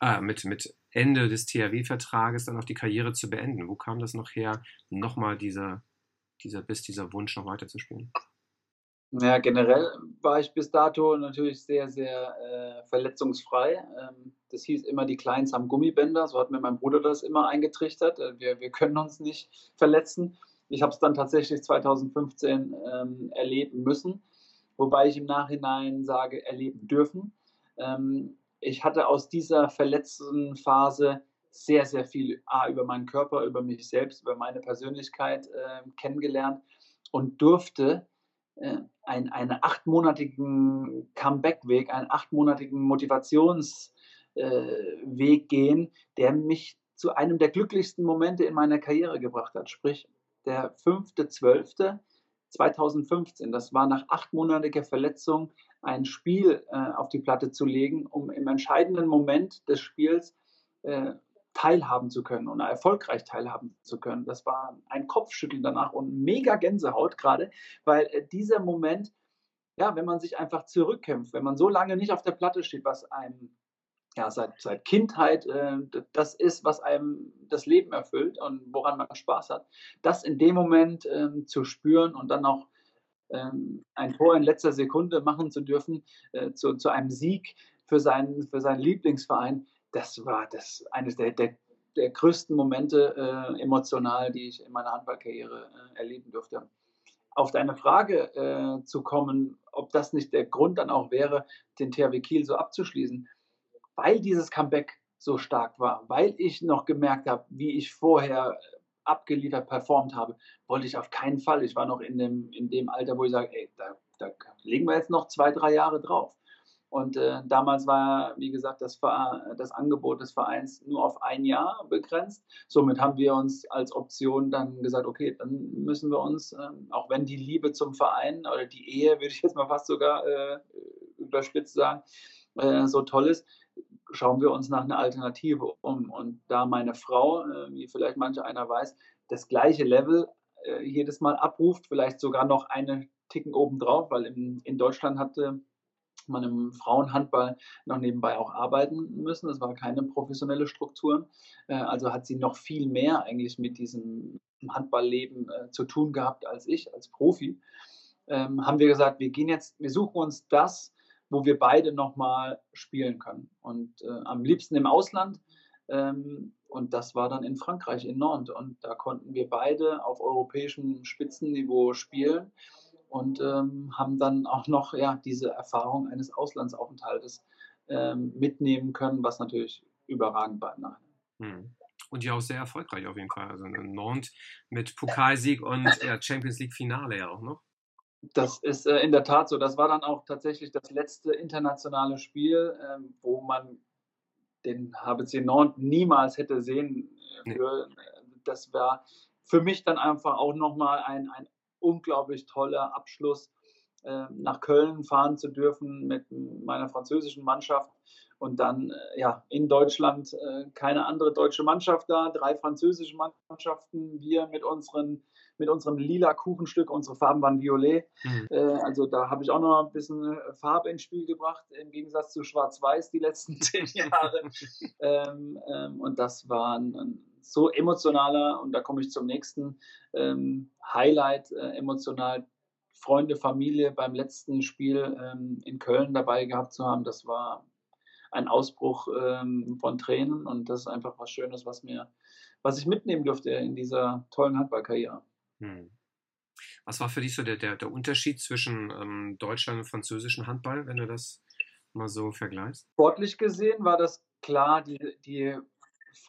äh, mit, mit Ende des THW-Vertrages dann auch die Karriere zu beenden. Wo kam das noch her, nochmal dieser, dieser Biss, dieser Wunsch, noch weiterzuspielen? Ja, generell war ich bis dato natürlich sehr, sehr äh, verletzungsfrei. Ähm, das hieß immer, die Kleins haben Gummibänder. So hat mir mein Bruder das immer eingetrichtert. Äh, wir, wir können uns nicht verletzen. Ich habe es dann tatsächlich 2015 ähm, erleben müssen, wobei ich im Nachhinein sage, erleben dürfen. Ähm, ich hatte aus dieser verletzten Phase sehr, sehr viel A, über meinen Körper, über mich selbst, über meine Persönlichkeit äh, kennengelernt und durfte äh, ein, einen achtmonatigen Comeback-Weg, einen achtmonatigen Motivationsweg äh, gehen, der mich zu einem der glücklichsten Momente in meiner Karriere gebracht hat. Sprich, der 5.12.2015. Das war nach achtmonatiger Verletzung ein Spiel äh, auf die Platte zu legen, um im entscheidenden Moment des Spiels äh, teilhaben zu können und erfolgreich teilhaben zu können. Das war ein Kopfschütteln danach und mega Gänsehaut gerade, weil äh, dieser Moment, ja, wenn man sich einfach zurückkämpft, wenn man so lange nicht auf der Platte steht, was einem ja, seit, seit Kindheit äh, das ist, was einem das Leben erfüllt und woran man Spaß hat, das in dem Moment ähm, zu spüren und dann auch ähm, ein Tor in letzter Sekunde machen zu dürfen, äh, zu, zu einem Sieg für seinen, für seinen Lieblingsverein, das war das eines der, der, der größten Momente äh, emotional, die ich in meiner Handballkarriere äh, erleben durfte. Auf deine Frage äh, zu kommen, ob das nicht der Grund dann auch wäre, den THW Kiel so abzuschließen, weil dieses Comeback so stark war, weil ich noch gemerkt habe, wie ich vorher abgeliefert performt habe, wollte ich auf keinen Fall. Ich war noch in dem, in dem Alter, wo ich sage, ey, da, da legen wir jetzt noch zwei, drei Jahre drauf. Und äh, damals war, wie gesagt, das, das, Angebot des Vereins nur auf ein Jahr begrenzt. Somit haben wir uns als Option dann gesagt, okay, dann müssen wir uns, äh, auch wenn die Liebe zum Verein oder die Ehe, würde ich jetzt mal fast sogar äh, überspitzt sagen, äh, so toll ist, schauen wir uns nach einer Alternative um. Und da meine Frau, äh, wie vielleicht manche einer weiß, das gleiche Level äh, jedes Mal abruft, vielleicht sogar noch eine Ticken obendrauf, weil in, in Deutschland hatte man im Frauenhandball noch nebenbei auch arbeiten müssen. Das war keine professionelle Struktur. Äh, also hat sie noch viel mehr eigentlich mit diesem Handballleben zu tun gehabt als ich, als Profi. Ähm, haben wir gesagt, wir gehen jetzt, wir suchen uns das, wo wir beide nochmal spielen können. Und äh, am liebsten im Ausland. Ähm, und das war dann in Frankreich, in Nantes. Und da konnten wir beide auf europäischem Spitzenniveau spielen und ähm, haben dann auch noch ja, diese Erfahrung eines Auslandsaufenthaltes ähm, mitnehmen können, was natürlich überragend war. Hm. Und ja auch sehr erfolgreich auf jeden Fall. Also in Nantes mit Pokalsieg und ja, Champions League Finale ja auch noch. Das ist äh, in der Tat so. Das war dann auch tatsächlich das letzte internationale Spiel, äh, wo man den HBC Nantes niemals hätte sehen äh, nee. Das war für mich dann einfach auch nochmal ein, ein unglaublich toller Abschluss, äh, nach Köln fahren zu dürfen mit meiner französischen Mannschaft und dann äh, ja in Deutschland äh, keine andere deutsche Mannschaft da, drei französische Mannschaften, wir mit unseren mit unserem lila Kuchenstück, unsere Farben waren violet. Mhm. Äh, also da habe ich auch noch ein bisschen äh, Farbe ins Spiel gebracht, im Gegensatz zu Schwarz-Weiß die letzten zehn Jahre. ähm, ähm, und das war ein, ein, so emotionaler, und da komme ich zum nächsten ähm, Highlight, äh, emotional Freunde, Familie beim letzten Spiel ähm, in Köln dabei gehabt zu haben. Das war ein Ausbruch ähm, von Tränen und das ist einfach was Schönes, was mir, was ich mitnehmen durfte in dieser tollen Handballkarriere. Hm. Was war für dich so der, der, der Unterschied zwischen ähm, Deutschland und französischem Handball, wenn du das mal so vergleichst? Sportlich gesehen war das klar, die, die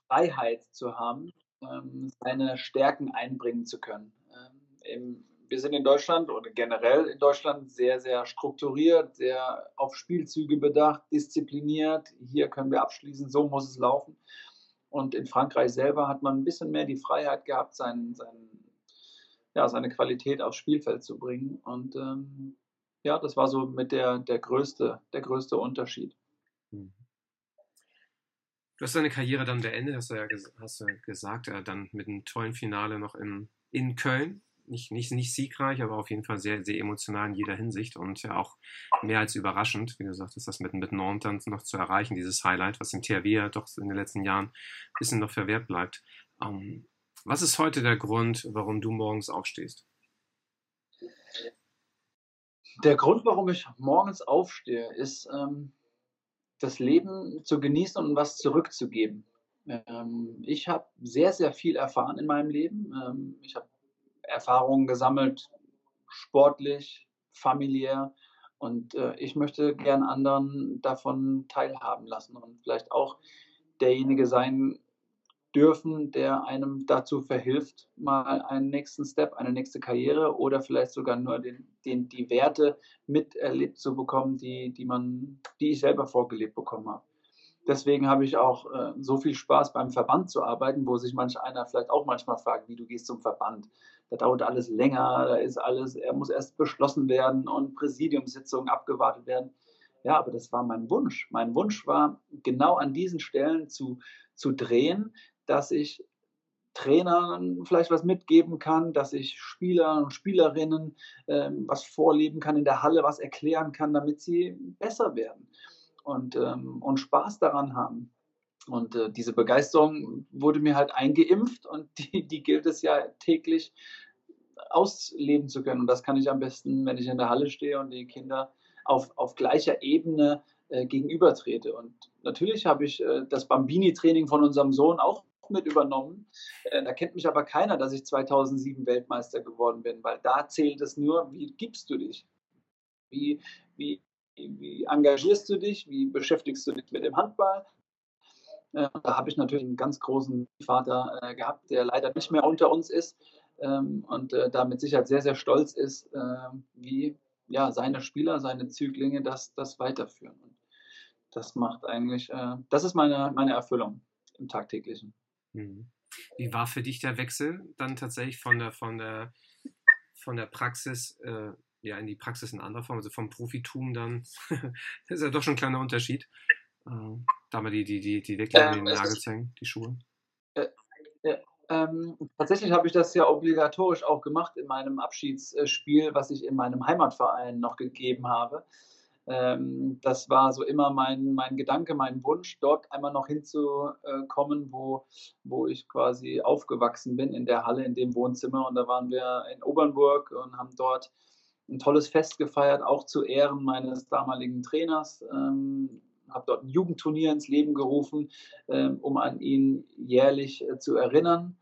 Freiheit zu haben, ähm, seine Stärken einbringen zu können. Ähm, im, wir sind in Deutschland oder generell in Deutschland sehr, sehr strukturiert, sehr auf Spielzüge bedacht, diszipliniert. Hier können wir abschließen, so muss es laufen. Und in Frankreich selber hat man ein bisschen mehr die Freiheit gehabt, seinen, seinen ja, seine Qualität aufs Spielfeld zu bringen. Und ähm, ja, das war so mit der, der, größte, der größte Unterschied. Mhm. Du hast deine Karriere dann beendet, hast du ja hast du gesagt, äh, dann mit einem tollen Finale noch in, in Köln. Nicht, nicht, nicht siegreich, aber auf jeden Fall sehr, sehr emotional in jeder Hinsicht und ja auch mehr als überraschend, wie du sagtest, das mit, mit Nantes noch zu erreichen, dieses Highlight, was im THW ja doch in den letzten Jahren ein bisschen noch verwehrt bleibt. Ähm, was ist heute der Grund, warum du morgens aufstehst? Der Grund, warum ich morgens aufstehe, ist, ähm, das Leben zu genießen und was zurückzugeben. Ähm, ich habe sehr, sehr viel erfahren in meinem Leben. Ähm, ich habe Erfahrungen gesammelt, sportlich, familiär. Und äh, ich möchte gern anderen davon teilhaben lassen und vielleicht auch derjenige sein, dürfen, der einem dazu verhilft, mal einen nächsten Step, eine nächste Karriere oder vielleicht sogar nur den, den, die Werte miterlebt zu bekommen, die, die, man, die ich selber vorgelebt bekommen habe. deswegen habe ich auch äh, so viel Spaß beim Verband zu arbeiten, wo sich manch einer vielleicht auch manchmal fragt, wie du gehst zum Verband. Da dauert alles länger, da ist alles, er muss erst beschlossen werden und Präsidiumssitzungen abgewartet werden. Ja, aber das war mein Wunsch. Mein Wunsch war, genau an diesen Stellen zu, zu drehen, dass ich Trainern vielleicht was mitgeben kann, dass ich Spieler und Spielerinnen ähm, was vorleben kann in der Halle, was erklären kann, damit sie besser werden und, ähm, und Spaß daran haben. Und äh, diese Begeisterung wurde mir halt eingeimpft und die, die gilt es ja täglich ausleben zu können. Und das kann ich am besten, wenn ich in der Halle stehe und die Kinder auf, auf gleicher Ebene äh, gegenübertrete. Und natürlich habe ich äh, das Bambini-Training von unserem Sohn auch mit übernommen. Äh, da kennt mich aber keiner, dass ich 2007 Weltmeister geworden bin, weil da zählt es nur, wie gibst du dich? Wie, wie, wie engagierst du dich? Wie beschäftigst du dich mit dem Handball? Äh, da habe ich natürlich einen ganz großen Vater äh, gehabt, der leider nicht mehr unter uns ist ähm, und da mit Sicherheit sehr, sehr stolz ist, wie ja, seine Spieler, seine Züglinge das, das weiterführen. Das macht eigentlich, das ist meine, meine Erfüllung im tagtäglichen. Mhm. Wie war für dich der Wechsel dann tatsächlich von der, von der, von der Praxis äh, ja, in die Praxis in anderer Form, also vom Profitum dann? das ist ja doch schon ein kleiner Unterschied. Äh, da mal die, die, die, die Weglegung ähm, in den Nagel zeigen, die Schuhe. Äh, ähm, tatsächlich habe ich das ja obligatorisch auch gemacht in meinem Abschiedsspiel, was ich in meinem Heimatverein noch gegeben habe. Ähm, das war so immer mein, mein Gedanke, mein Wunsch, dort einmal noch hinzukommen, wo, wo ich quasi aufgewachsen bin, in der Halle, in dem Wohnzimmer. Und da waren wir in Obernburg und haben dort ein tolles Fest gefeiert, auch zu Ehren meines damaligen Trainers. Ähm, habe dort ein Jugendturnier ins Leben gerufen, ähm, um an ihn jährlich äh, zu erinnern.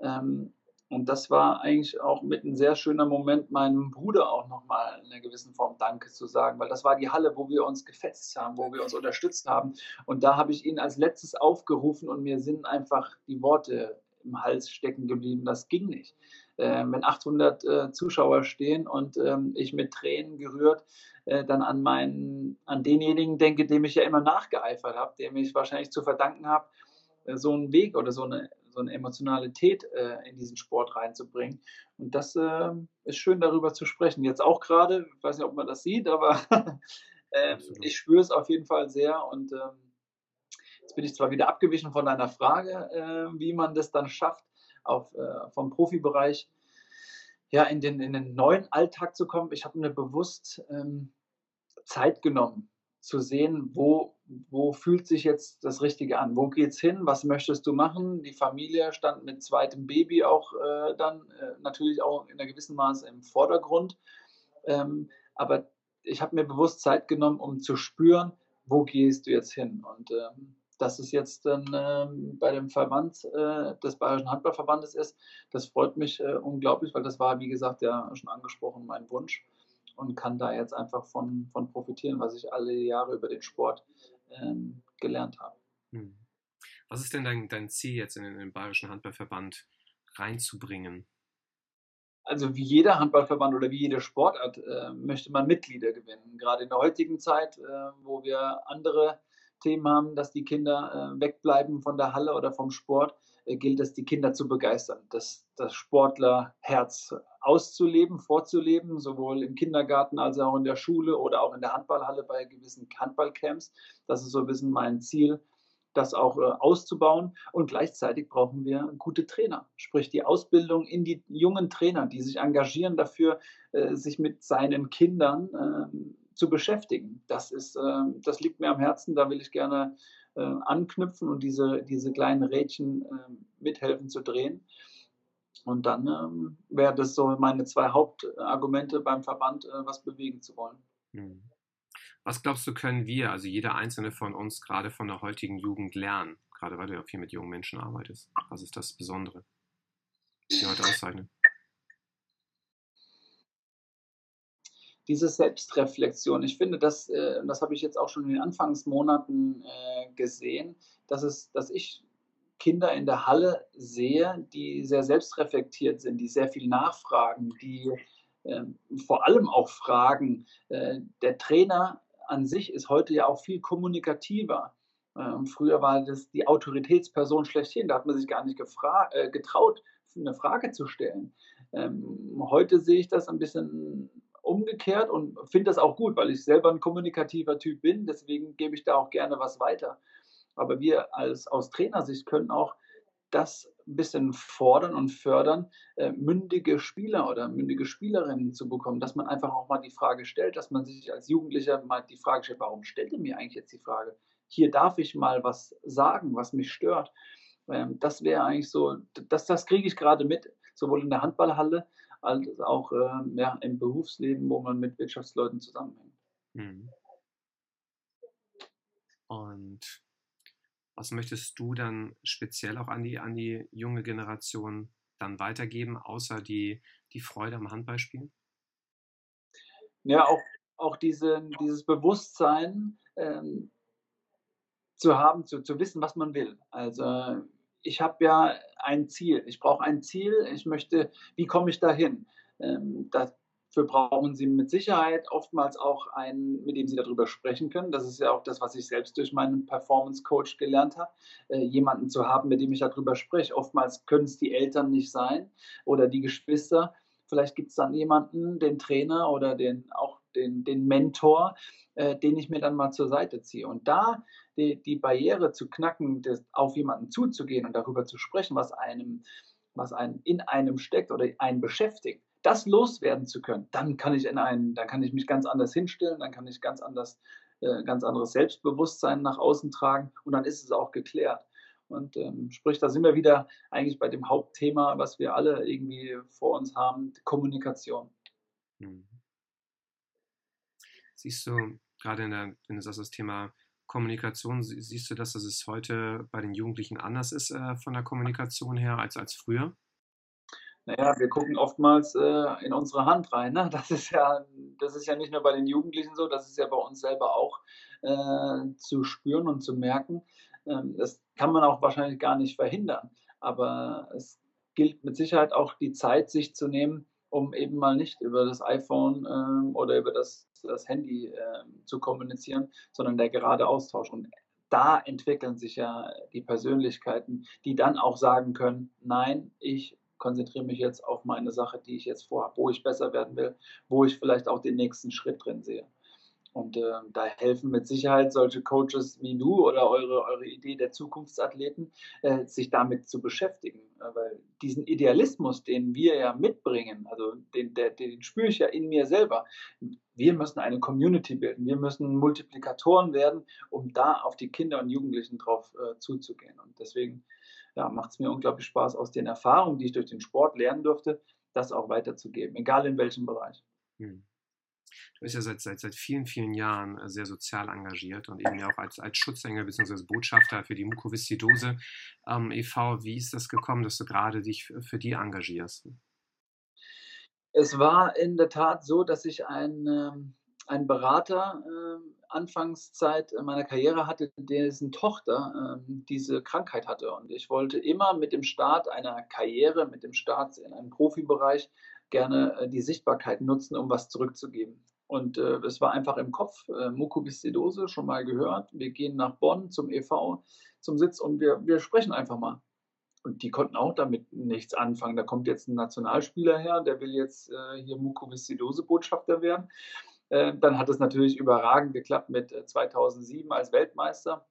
Ähm, und das war eigentlich auch mit ein sehr schöner Moment, meinem Bruder auch nochmal in einer gewissen Form Danke zu sagen, weil das war die Halle, wo wir uns gefetzt haben, wo wir uns unterstützt haben. Und da habe ich ihn als letztes aufgerufen und mir sind einfach die Worte im Hals stecken geblieben. Das ging nicht. Äh, wenn 800 äh, Zuschauer stehen und ähm, ich mit Tränen gerührt äh, dann an meinen, an denjenigen denke, dem ich ja immer nachgeeifert habe, dem ich wahrscheinlich zu verdanken habe, äh, so einen Weg oder so eine so eine Emotionalität äh, in diesen Sport reinzubringen. Und das äh, ist schön, darüber zu sprechen. Jetzt auch gerade, ich weiß nicht, ob man das sieht, aber äh, ich spüre es auf jeden Fall sehr. Und ähm, jetzt bin ich zwar wieder abgewichen von deiner Frage, äh, wie man das dann schafft, auf, äh, vom Profibereich ja, in, den, in den neuen Alltag zu kommen. Ich habe mir bewusst ähm, Zeit genommen, zu sehen, wo, wo fühlt sich jetzt das Richtige an, wo geht es hin, was möchtest du machen. Die Familie stand mit zweitem Baby auch äh, dann äh, natürlich auch in einer gewissen Maße im Vordergrund. Ähm, aber ich habe mir bewusst Zeit genommen, um zu spüren, wo gehst du jetzt hin. Und ähm, dass es jetzt dann ähm, bei dem Verband äh, des Bayerischen Handballverbandes ist, das freut mich äh, unglaublich, weil das war, wie gesagt, ja schon angesprochen, mein Wunsch und kann da jetzt einfach von, von profitieren, was ich alle Jahre über den Sport ähm, gelernt habe. Hm. Was ist denn dein, dein Ziel jetzt in den Bayerischen Handballverband reinzubringen? Also wie jeder Handballverband oder wie jede Sportart äh, möchte man Mitglieder gewinnen. Gerade in der heutigen Zeit, äh, wo wir andere Themen haben, dass die Kinder äh, wegbleiben von der Halle oder vom Sport, gilt es, die Kinder zu begeistern, das, das Sportlerherz auszuleben, vorzuleben, sowohl im Kindergarten als auch in der Schule oder auch in der Handballhalle bei gewissen Handballcamps. Das ist so ein bisschen mein Ziel, das auch äh, auszubauen. Und gleichzeitig brauchen wir gute Trainer, sprich die Ausbildung in die jungen Trainer, die sich engagieren dafür, äh, sich mit seinen Kindern äh, zu beschäftigen. Das, ist, äh, das liegt mir am Herzen, da will ich gerne äh, anknüpfen und diese, diese kleinen Rädchen äh, mithelfen zu drehen. Und dann ähm, wäre das so meine zwei Hauptargumente beim Verband, äh, was bewegen zu wollen. Hm. Was glaubst du, können wir, also jeder einzelne von uns, gerade von der heutigen Jugend lernen? Gerade weil du ja viel mit jungen Menschen arbeitest. Was ist das Besondere, was die heute auszeichnet? Diese Selbstreflexion. Ich finde, das, äh, das habe ich jetzt auch schon in den Anfangsmonaten äh, gesehen, dass, es, dass ich Kinder in der Halle sehe, die sehr selbstreflektiert sind, die sehr viel nachfragen, die äh, vor allem auch fragen. Äh, der Trainer an sich ist heute ja auch viel kommunikativer. Ähm, früher war das die Autoritätsperson schlechthin. Da hat man sich gar nicht äh, getraut, eine Frage zu stellen. Ähm, heute sehe ich das ein bisschen umgekehrt und finde das auch gut, weil ich selber ein kommunikativer Typ bin. Deswegen gebe ich da auch gerne was weiter. Aber wir als aus Trainersicht können auch das ein bisschen fordern und fördern, äh, mündige Spieler oder mündige Spielerinnen zu bekommen, dass man einfach auch mal die Frage stellt, dass man sich als Jugendlicher mal die Frage stellt, warum stellt ihr mir eigentlich jetzt die Frage? Hier darf ich mal was sagen, was mich stört. Ähm, das wäre eigentlich so, das, das kriege ich gerade mit, sowohl in der Handballhalle als auch äh, ja, im Berufsleben, wo man mit Wirtschaftsleuten zusammenhängt. Mhm. Und was möchtest du dann speziell auch an die, an die junge Generation dann weitergeben, außer die, die Freude am Handballspielen? Ja, auch, auch diese, dieses Bewusstsein ähm, zu haben, zu, zu wissen, was man will. Also ich habe ja ein Ziel. Ich brauche ein Ziel. Ich möchte, wie komme ich dahin? Ähm, Dafür brauchen Sie mit Sicherheit oftmals auch einen, mit dem Sie darüber sprechen können. Das ist ja auch das, was ich selbst durch meinen Performance Coach gelernt habe, äh, jemanden zu haben, mit dem ich darüber spreche. Oftmals können es die Eltern nicht sein oder die Geschwister. Vielleicht gibt es dann jemanden, den Trainer oder den, auch den, den Mentor, äh, den ich mir dann mal zur Seite ziehe. Und da die, die Barriere zu knacken, das, auf jemanden zuzugehen und darüber zu sprechen, was einem, was einem in einem steckt oder einen beschäftigt, das loswerden zu können, dann kann ich in einen, dann kann ich mich ganz anders hinstellen, dann kann ich ganz anders, äh, ganz anderes Selbstbewusstsein nach außen tragen und dann ist es auch geklärt. Und ähm, sprich, da sind wir wieder eigentlich bei dem Hauptthema, was wir alle irgendwie vor uns haben, Kommunikation. Mhm. Siehst du, gerade in der, wenn du sagst, das Thema Kommunikation, siehst du, dass es heute bei den Jugendlichen anders ist äh, von der Kommunikation her als, als früher? Naja, wir gucken oftmals äh, in unsere Hand rein. Ne? Das, ist ja, das ist ja nicht nur bei den Jugendlichen so, das ist ja bei uns selber auch äh, zu spüren und zu merken. Ähm, das kann man auch wahrscheinlich gar nicht verhindern. Aber es gilt mit Sicherheit auch die Zeit, sich zu nehmen, um eben mal nicht über das iPhone ähm, oder über das, das Handy äh, zu kommunizieren, sondern der gerade Austausch. Und da entwickeln sich ja die Persönlichkeiten, die dann auch sagen können, nein, ich konzentriere mich jetzt auf meine Sache, die ich jetzt vorhabe, wo ich besser werden will, wo ich vielleicht auch den nächsten Schritt drin sehe. Und äh, da helfen mit Sicherheit solche Coaches wie du oder eure, eure Idee der Zukunftsathleten, äh, sich damit zu beschäftigen. Äh, weil diesen Idealismus, den wir ja mitbringen, also den, der, den spüre ich ja in mir selber. Wir müssen eine Community bilden, wir müssen Multiplikatoren werden, um da auf die Kinder und Jugendlichen drauf äh, zuzugehen. Und deswegen ja, macht es mir unglaublich Spaß, aus den Erfahrungen, die ich durch den Sport lernen durfte, das auch weiterzugeben, egal in welchem Bereich. Hm. Du bist ja seit, seit, seit vielen, vielen Jahren äh, sehr sozial engagiert und eben ja auch als, als Schutzengel bzw. Botschafter für die Mukoviszidose ähm, e.V. Wie ist das gekommen, dass du gerade dich für, für die engagierst? Es war in der Tat so, dass ich ein, ähm, Berater äh, Anfangszeit meiner Karriere hatte, dessen Tochter äh, diese Krankheit hatte. Und ich wollte immer mit dem Start einer Karriere, mit dem Start in einem Profibereich gerne äh, die Sichtbarkeit nutzen, um was zurückzugeben. Und äh, es war einfach im Kopf, äh, Mukoviszidose, schon mal gehört. Wir gehen nach Bonn zum EV, zum Sitz und wir, wir sprechen einfach mal. Und die konnten auch damit nichts anfangen. Da kommt jetzt ein Nationalspieler her, der will jetzt äh, hier Mukoviszidose-Botschafter werden. Äh, dann hat es natürlich überragend geklappt mit 2007 äh, als Weltmeister.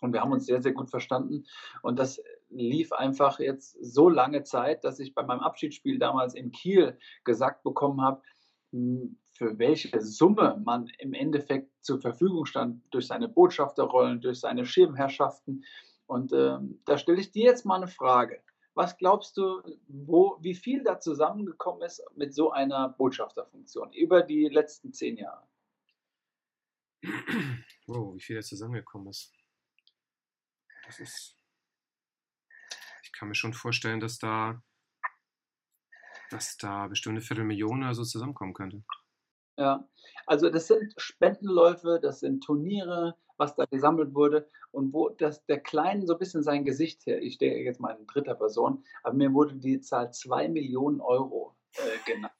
Und wir haben uns sehr, sehr gut verstanden. Und das lief einfach jetzt so lange Zeit, dass ich bei meinem Abschiedsspiel damals in Kiel gesagt bekommen habe, hm, für welche Summe man im Endeffekt zur Verfügung stand durch seine Botschafterrollen, durch seine Schirmherrschaften. Und äh, da stelle ich dir jetzt mal eine Frage. Was glaubst du, wo, wie viel da zusammengekommen ist mit so einer Botschafterfunktion über die letzten zehn Jahre? Wow, wie viel da zusammengekommen ist. Das ist. Kann mir schon vorstellen, dass da, dass da bestimmt eine Viertelmillion oder so zusammenkommen könnte. Ja, also das sind Spendenläufe, das sind Turniere, was da gesammelt wurde und wo das der Kleinen so ein bisschen sein Gesicht her, ich stehe jetzt mal in dritter Person, aber mir wurde die Zahl 2 Millionen Euro äh, genannt.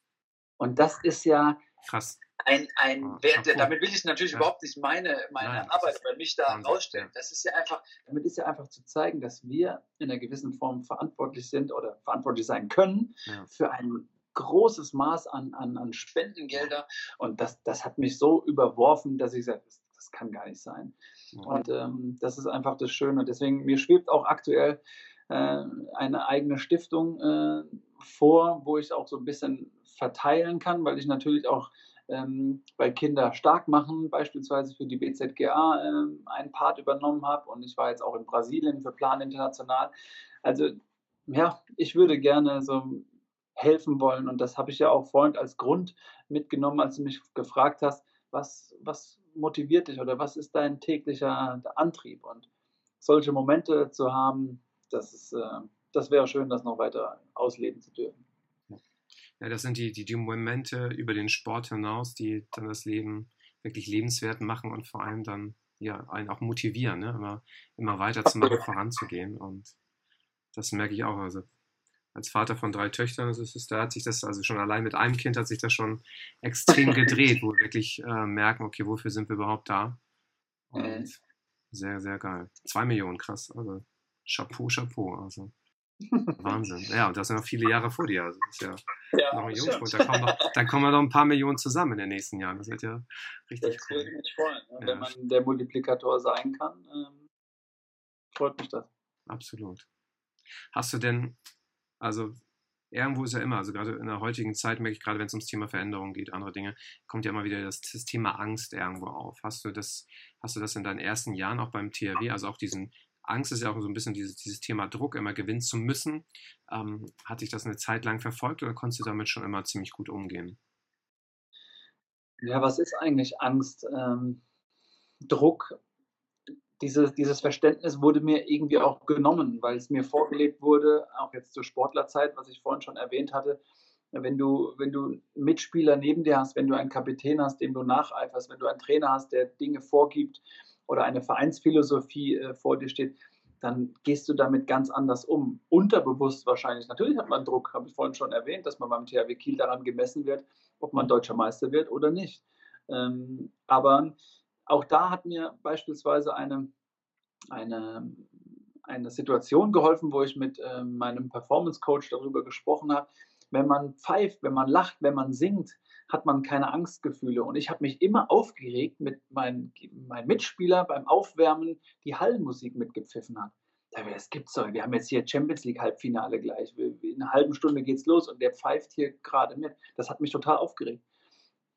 Und das ist ja, krass. Ein, ein oh, Wert, damit will ich natürlich ja. überhaupt nicht meine, meine Nein, Arbeit bei mich da Wahnsinn, rausstellen. Das ist ja einfach, damit ist ja einfach zu zeigen, dass wir in einer gewissen Form verantwortlich sind oder verantwortlich sein können ja. für ein großes Maß an, an, an Spendengelder. Und das, das hat mich so überworfen, dass ich sage, das, das kann gar nicht sein. Und ähm, das ist einfach das Schöne. Deswegen, mir schwebt auch aktuell äh, eine eigene Stiftung äh, vor, wo ich auch so ein bisschen verteilen kann, weil ich natürlich auch ähm, bei Kinder stark machen, beispielsweise für die BZGA äh, einen Part übernommen habe und ich war jetzt auch in Brasilien für Plan International. Also ja, ich würde gerne so helfen wollen und das habe ich ja auch vorhin als Grund mitgenommen, als du mich gefragt hast, was, was motiviert dich oder was ist dein täglicher Antrieb und solche Momente zu haben, das ist, äh, das wäre schön, das noch weiter ausleben zu dürfen. Ja, das sind die, die, die Momente über den Sport hinaus, die dann das Leben wirklich lebenswert machen und vor allem dann ja, einen auch motivieren, ne? immer, immer weiterzumachen, voranzugehen. Und das merke ich auch. Also als Vater von drei Töchtern, ist, da hat sich das, also schon allein mit einem Kind hat sich das schon extrem gedreht, wo wir wirklich äh, merken, okay, wofür sind wir überhaupt da? Und sehr, sehr geil. Zwei Millionen, krass. Also Chapeau, Chapeau. Also Wahnsinn. Ja, und das sind noch viele Jahre vor dir. Also das ist ja, ja noch ein Jungspund. Da kommen noch, dann kommen wir noch ein paar Millionen zusammen in den nächsten Jahren. Das wird ja richtig das cool. Mich freuen, ne? ja. Wenn man der Multiplikator sein kann, ähm, freut mich das. Absolut. Hast du denn, also irgendwo ist ja immer, also gerade in der heutigen Zeit merke ich gerade, wenn es ums Thema Veränderung geht, andere Dinge, kommt ja immer wieder das, das, Thema Angst irgendwo auf. Hast du das, hast du das in deinen ersten Jahren auch beim THW, also auch diesen Angst ist ja auch so ein bisschen dieses, dieses Thema Druck, immer gewinnen zu müssen. Ähm, hat dich das eine Zeit lang verfolgt oder konntest du damit schon immer ziemlich gut umgehen? Ja, was ist eigentlich Angst? Ähm, Druck, diese, dieses Verständnis wurde mir irgendwie auch genommen, weil es mir vorgelebt wurde, auch jetzt zur Sportlerzeit, was ich vorhin schon erwähnt hatte. Wenn du, wenn du Mitspieler neben dir hast, wenn du einen Kapitän hast, dem du nacheiferst, wenn du einen Trainer hast, der Dinge vorgibt, oder eine Vereinsphilosophie äh, vor dir steht, dann gehst du damit ganz anders um. Unterbewusst wahrscheinlich. Natürlich hat man Druck, habe ich vorhin schon erwähnt, dass man beim THW Kiel daran gemessen wird, ob man deutscher Meister wird oder nicht. Ähm, aber auch da hat mir beispielsweise eine, eine, eine Situation geholfen, wo ich mit äh, meinem Performance Coach darüber gesprochen habe. Wenn man pfeift, wenn man lacht, wenn man singt, hat man keine Angstgefühle. Und ich habe mich immer aufgeregt mit meinem mein Mitspieler beim Aufwärmen, die Hallenmusik mitgepfiffen hat. Das gibt's doch. Wir haben jetzt hier Champions League Halbfinale gleich. In einer halben Stunde geht's los und der pfeift hier gerade mit. Das hat mich total aufgeregt.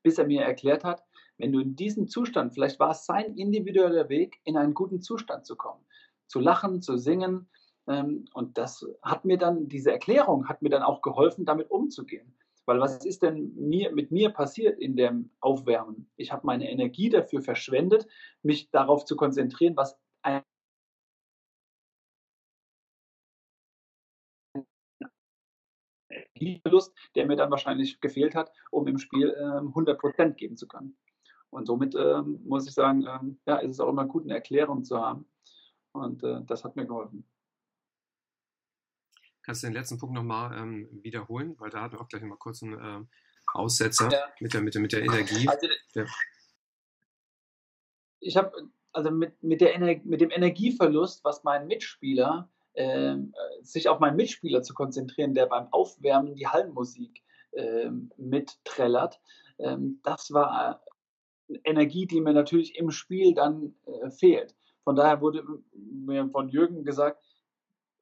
Bis er mir erklärt hat, wenn du in diesem Zustand, vielleicht war es sein individueller Weg, in einen guten Zustand zu kommen, zu lachen, zu singen. Ähm, und das hat mir dann, diese Erklärung hat mir dann auch geholfen, damit umzugehen. Weil was ist denn mir, mit mir passiert in dem Aufwärmen? Ich habe meine Energie dafür verschwendet, mich darauf zu konzentrieren, was ein Energieverlust, der mir dann wahrscheinlich gefehlt hat, um im Spiel ähm, 100% geben zu können. Und somit ähm, muss ich sagen, ähm, ja, ist es auch immer gut, eine Erklärung zu haben. Und äh, das hat mir geholfen. Kannst du den letzten Punkt nochmal ähm, wiederholen? Weil da hatten wir auch gleich nochmal kurz einen ähm, Aussetzer ja. mit, der, mit, der, mit der Energie. Also, ja. Ich habe also mit, mit, der mit dem Energieverlust, was mein Mitspieler, äh, sich auf meinen Mitspieler zu konzentrieren, der beim Aufwärmen die Hallenmusik äh, mitträllert, ähm, das war Energie, die mir natürlich im Spiel dann äh, fehlt. Von daher wurde mir von Jürgen gesagt,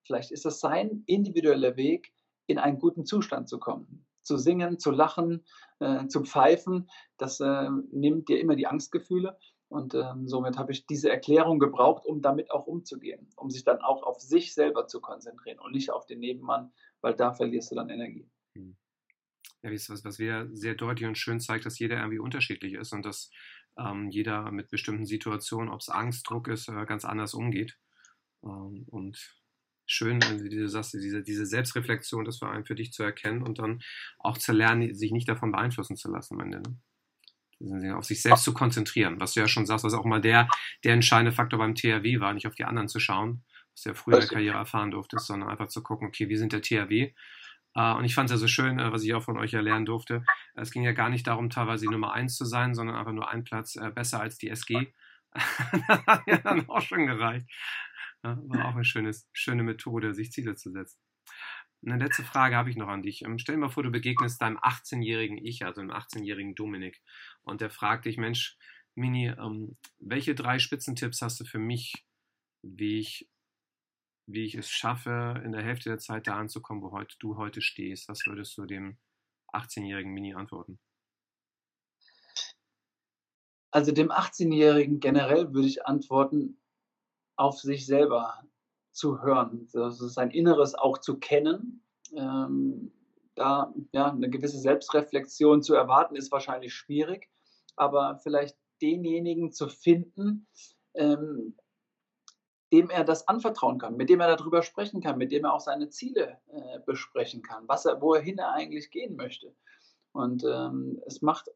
Vielleicht ist es sein individueller Weg, in einen guten Zustand zu kommen. Zu singen, zu lachen, äh, zu pfeifen, das äh, nimmt dir immer die Angstgefühle. Und ähm, somit habe ich diese Erklärung gebraucht, um damit auch umzugehen, um sich dann auch auf sich selber zu konzentrieren und nicht auf den Nebenmann, weil da verlierst du dann Energie. Hm. Ja, wie was, was wieder sehr deutlich und schön zeigt, dass jeder irgendwie unterschiedlich ist und dass ähm, jeder mit bestimmten Situationen, ob es Angst, Druck ist, äh, ganz anders umgeht. Ähm, und schön, wie du sagst, diese, diese Selbstreflexion, das vor allem für dich zu erkennen und dann auch zu lernen, sich nicht davon beeinflussen zu lassen am Ende. Ne? Auf sich selbst zu konzentrieren, was du ja schon sagst, was auch mal der, der entscheidende Faktor beim THW war, nicht auf die anderen zu schauen, was du ja früher in der Karriere erfahren durftest, sondern einfach zu gucken, okay, wie sind der THW Äh, und ich fand es ja so schön, äh, was ich auch von euch erlernen durfte. Es ging ja gar nicht darum, teilweise Nummer 1 zu sein, sondern einfach nur ein Platz äh, besser als die SG. das hat ja dann auch schon gereicht. War auch eine schönes, schöne Methode, sich Ziele zu setzen. Eine letzte Frage habe ich noch an dich. Ähm, stell dir mal vor, du begegnest deinem 18-jährigen Ich, also dem 18-jährigen Dominik, und der fragt dich, Mensch, Mini, ähm, welche drei Spitzentipps hast du für mich, wie ich, wie ich es schaffe, in der Hälfte der Zeit da anzukommen, wo heute, du heute stehst? Was würdest du dem 18-jährigen Mini antworten? Also dem 18-jährigen generell würde ich antworten, auf sich selber zu hören, also sein Inneres auch zu kennen. Ähm, da ja, eine gewisse Selbstreflexion zu erwarten, ist wahrscheinlich schwierig, aber vielleicht denjenigen zu finden, ähm, dem er das anvertrauen kann, mit dem er darüber sprechen kann, mit dem er auch seine Ziele äh, besprechen kann, was er, wohin er eigentlich gehen möchte. Und ähm, es macht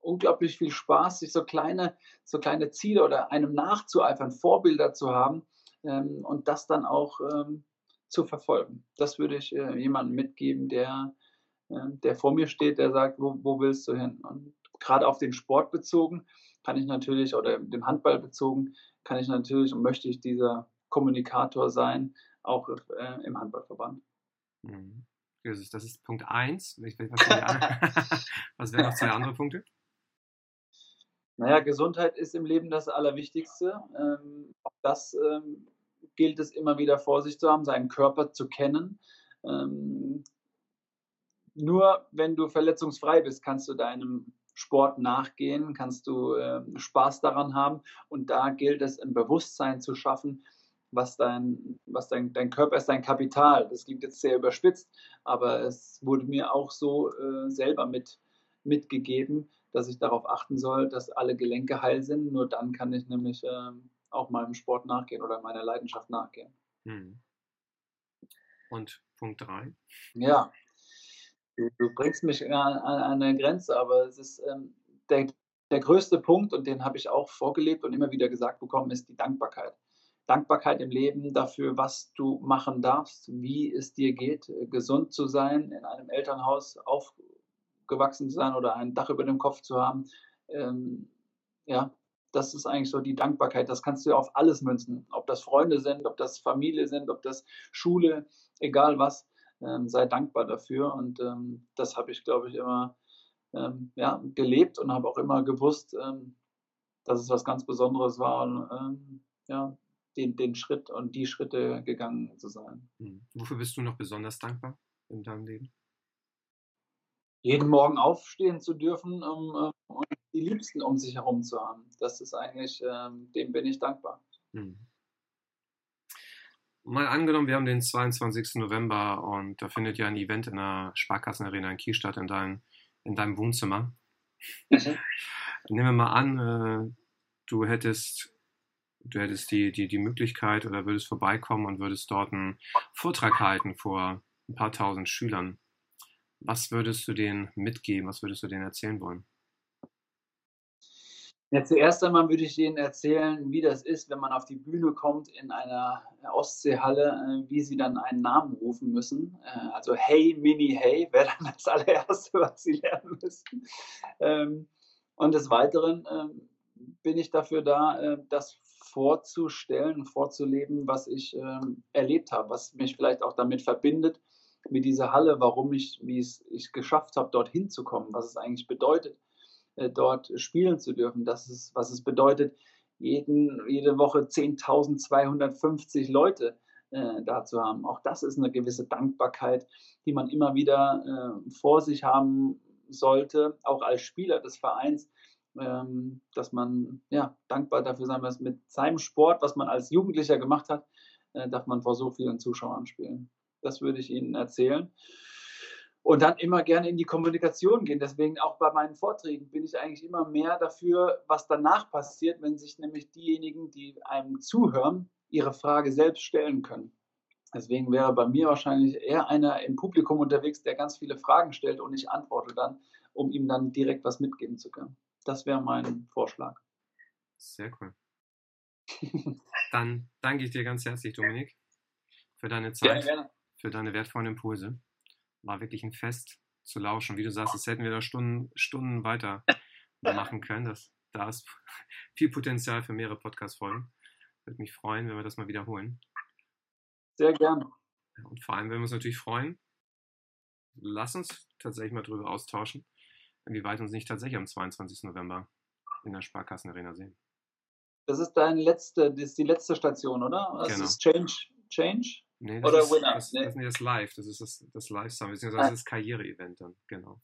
unglaublich viel Spaß, sich so kleine, so kleine Ziele oder einem nachzueifern, Vorbilder zu haben, ähm, und das dann auch ähm, zu verfolgen. Das würde ich äh, jemandem mitgeben, der, äh, der vor mir steht, der sagt, wo, wo willst du hin? Und gerade auf den Sport bezogen kann ich natürlich, oder den Handball bezogen, kann ich natürlich und möchte ich dieser Kommunikator sein, auch äh, im Handballverband. Mhm. Das ist, das ist Punkt 1. Was, was wären noch zwei andere Punkte? Naja, Gesundheit ist im Leben das Allerwichtigste. Ähm, auch das ähm, gilt es immer wieder vor sich zu haben, seinen Körper zu kennen. Ähm, nur wenn du verletzungsfrei bist, kannst du deinem Sport nachgehen, kannst du äh, Spaß daran haben. Und da gilt es, ein Bewusstsein zu schaffen, was dein, was dein, dein Körper ist, dein Kapital. Das klingt jetzt sehr überspitzt, aber es wurde mir auch so äh, selber mit, mitgegeben, dass ich darauf achten soll, dass alle Gelenke heil sind. Nur dann kann ich nämlich äh, auch meinem Sport nachgehen oder meiner Leidenschaft nachgehen. Hm. Und Punkt 3? Ja, du, du, bringst mich an, an, eine Grenze, aber es ist ähm, der, der größte Punkt und den habe ich auch vorgelebt und immer wieder gesagt bekommen, ist die Dankbarkeit. Dankbarkeit im Leben dafür, was du machen darfst, wie es dir geht, gesund zu sein, in einem Elternhaus auf, gewachsen zu sein oder ein Dach über dem Kopf zu haben. Ähm, ja, das ist eigentlich so die Dankbarkeit. Das kannst du auf alles münzen. Ob das Freunde sind, ob das Familie sind, ob das Schule, egal was. Ähm, sei dankbar dafür. Und ähm, das habe ich, glaube ich, immer ähm, ja, gelebt und habe auch immer gewusst, ähm, dass es was ganz Besonderes war. Und, ähm, ja, den, den Schritt und die Schritte gegangen zu sein. Hm. Wofür bist du noch besonders dankbar in deinem Leben? Jeden Morgen aufstehen zu dürfen um, um, und die Liebsten um sich herum zu haben. Das ist eigentlich, ähm, dem bin ich dankbar. Hm. Mal angenommen, wir haben den 22. November und da findet ja ein Event in der Sparkassenarena in Kiel statt, in, dein, in deinem Wohnzimmer. Mhm. Nehmen wir mal an, äh, du hättest, du hättest die, die, die Möglichkeit oder würdest vorbeikommen und würdest dort einen Vortrag halten vor ein paar tausend Schülern. Was würdest du denen mitgeben? Was würdest du denen erzählen wollen? Ja, zuerst einmal würde ich denen erzählen, wie das ist, wenn man auf die Bühne kommt in einer Ostseehalle, äh, wie sie dann einen Namen rufen müssen. Äh, also Hey, Mini, Hey wäre dann das allererste, was sie lernen müssten. Ähm, und des Weiteren ähm, bin ich dafür da, äh, das vorzustellen, vorzuleben, was ich ähm, erlebt habe, was mich vielleicht auch damit verbindet mit dieser Halle, warum ich, wie es ich geschafft habe, dorthin zu kommen, was es eigentlich bedeutet, äh, dort spielen zu dürfen, das ist, was es bedeutet, jeden, jede Woche 10.250 Leute äh, da zu haben. Auch das ist eine gewisse Dankbarkeit, die man immer wieder äh, vor sich haben sollte, auch als Spieler des Vereins, ähm, dass man ja, dankbar dafür sein muss, mit seinem Sport, was man als Jugendlicher gemacht hat, äh, darf man vor so vielen Zuschauern spielen. Das würde ich Ihnen erzählen. Und dann immer gerne in die Kommunikation gehen. Deswegen auch bei meinen Vorträgen bin ich eigentlich immer mehr dafür, was danach passiert, wenn sich nämlich diejenigen, die einem zuhören, ihre Frage selbst stellen können. Deswegen wäre bei mir wahrscheinlich eher einer im Publikum unterwegs, der ganz viele Fragen stellt und ich antworte dann, um ihm dann direkt was mitgeben zu können. Das wäre mein Vorschlag. Sehr cool. dann danke ich dir ganz herzlich, Dominik, für deine Zeit. Gerne, gerne für deine wertvollen Impulse. war wirklich ein Fest zu lauschen. Wie du sagst, das hätten wir da Stunden, Stunden weiter machen können. Das, da ist viel Potenzial für mehrere Podcast-Folgen. Würde mich freuen, wenn wir das mal wiederholen. Sehr gerne. Und vor allem, wenn wir uns natürlich freuen, lass uns tatsächlich mal darüber austauschen, inwieweit uns nicht tatsächlich am 22. November in der Sparkassenarena sehen. Das ist deine letzte, das ist die letzte Station, oder? Das genau. ist Change, Change? Nee, das oder ist, Winner? Das, nee. das, nee, das Live, das ist das, das Live-Summit, beziehungsweise das Karriere-Event dann, genau.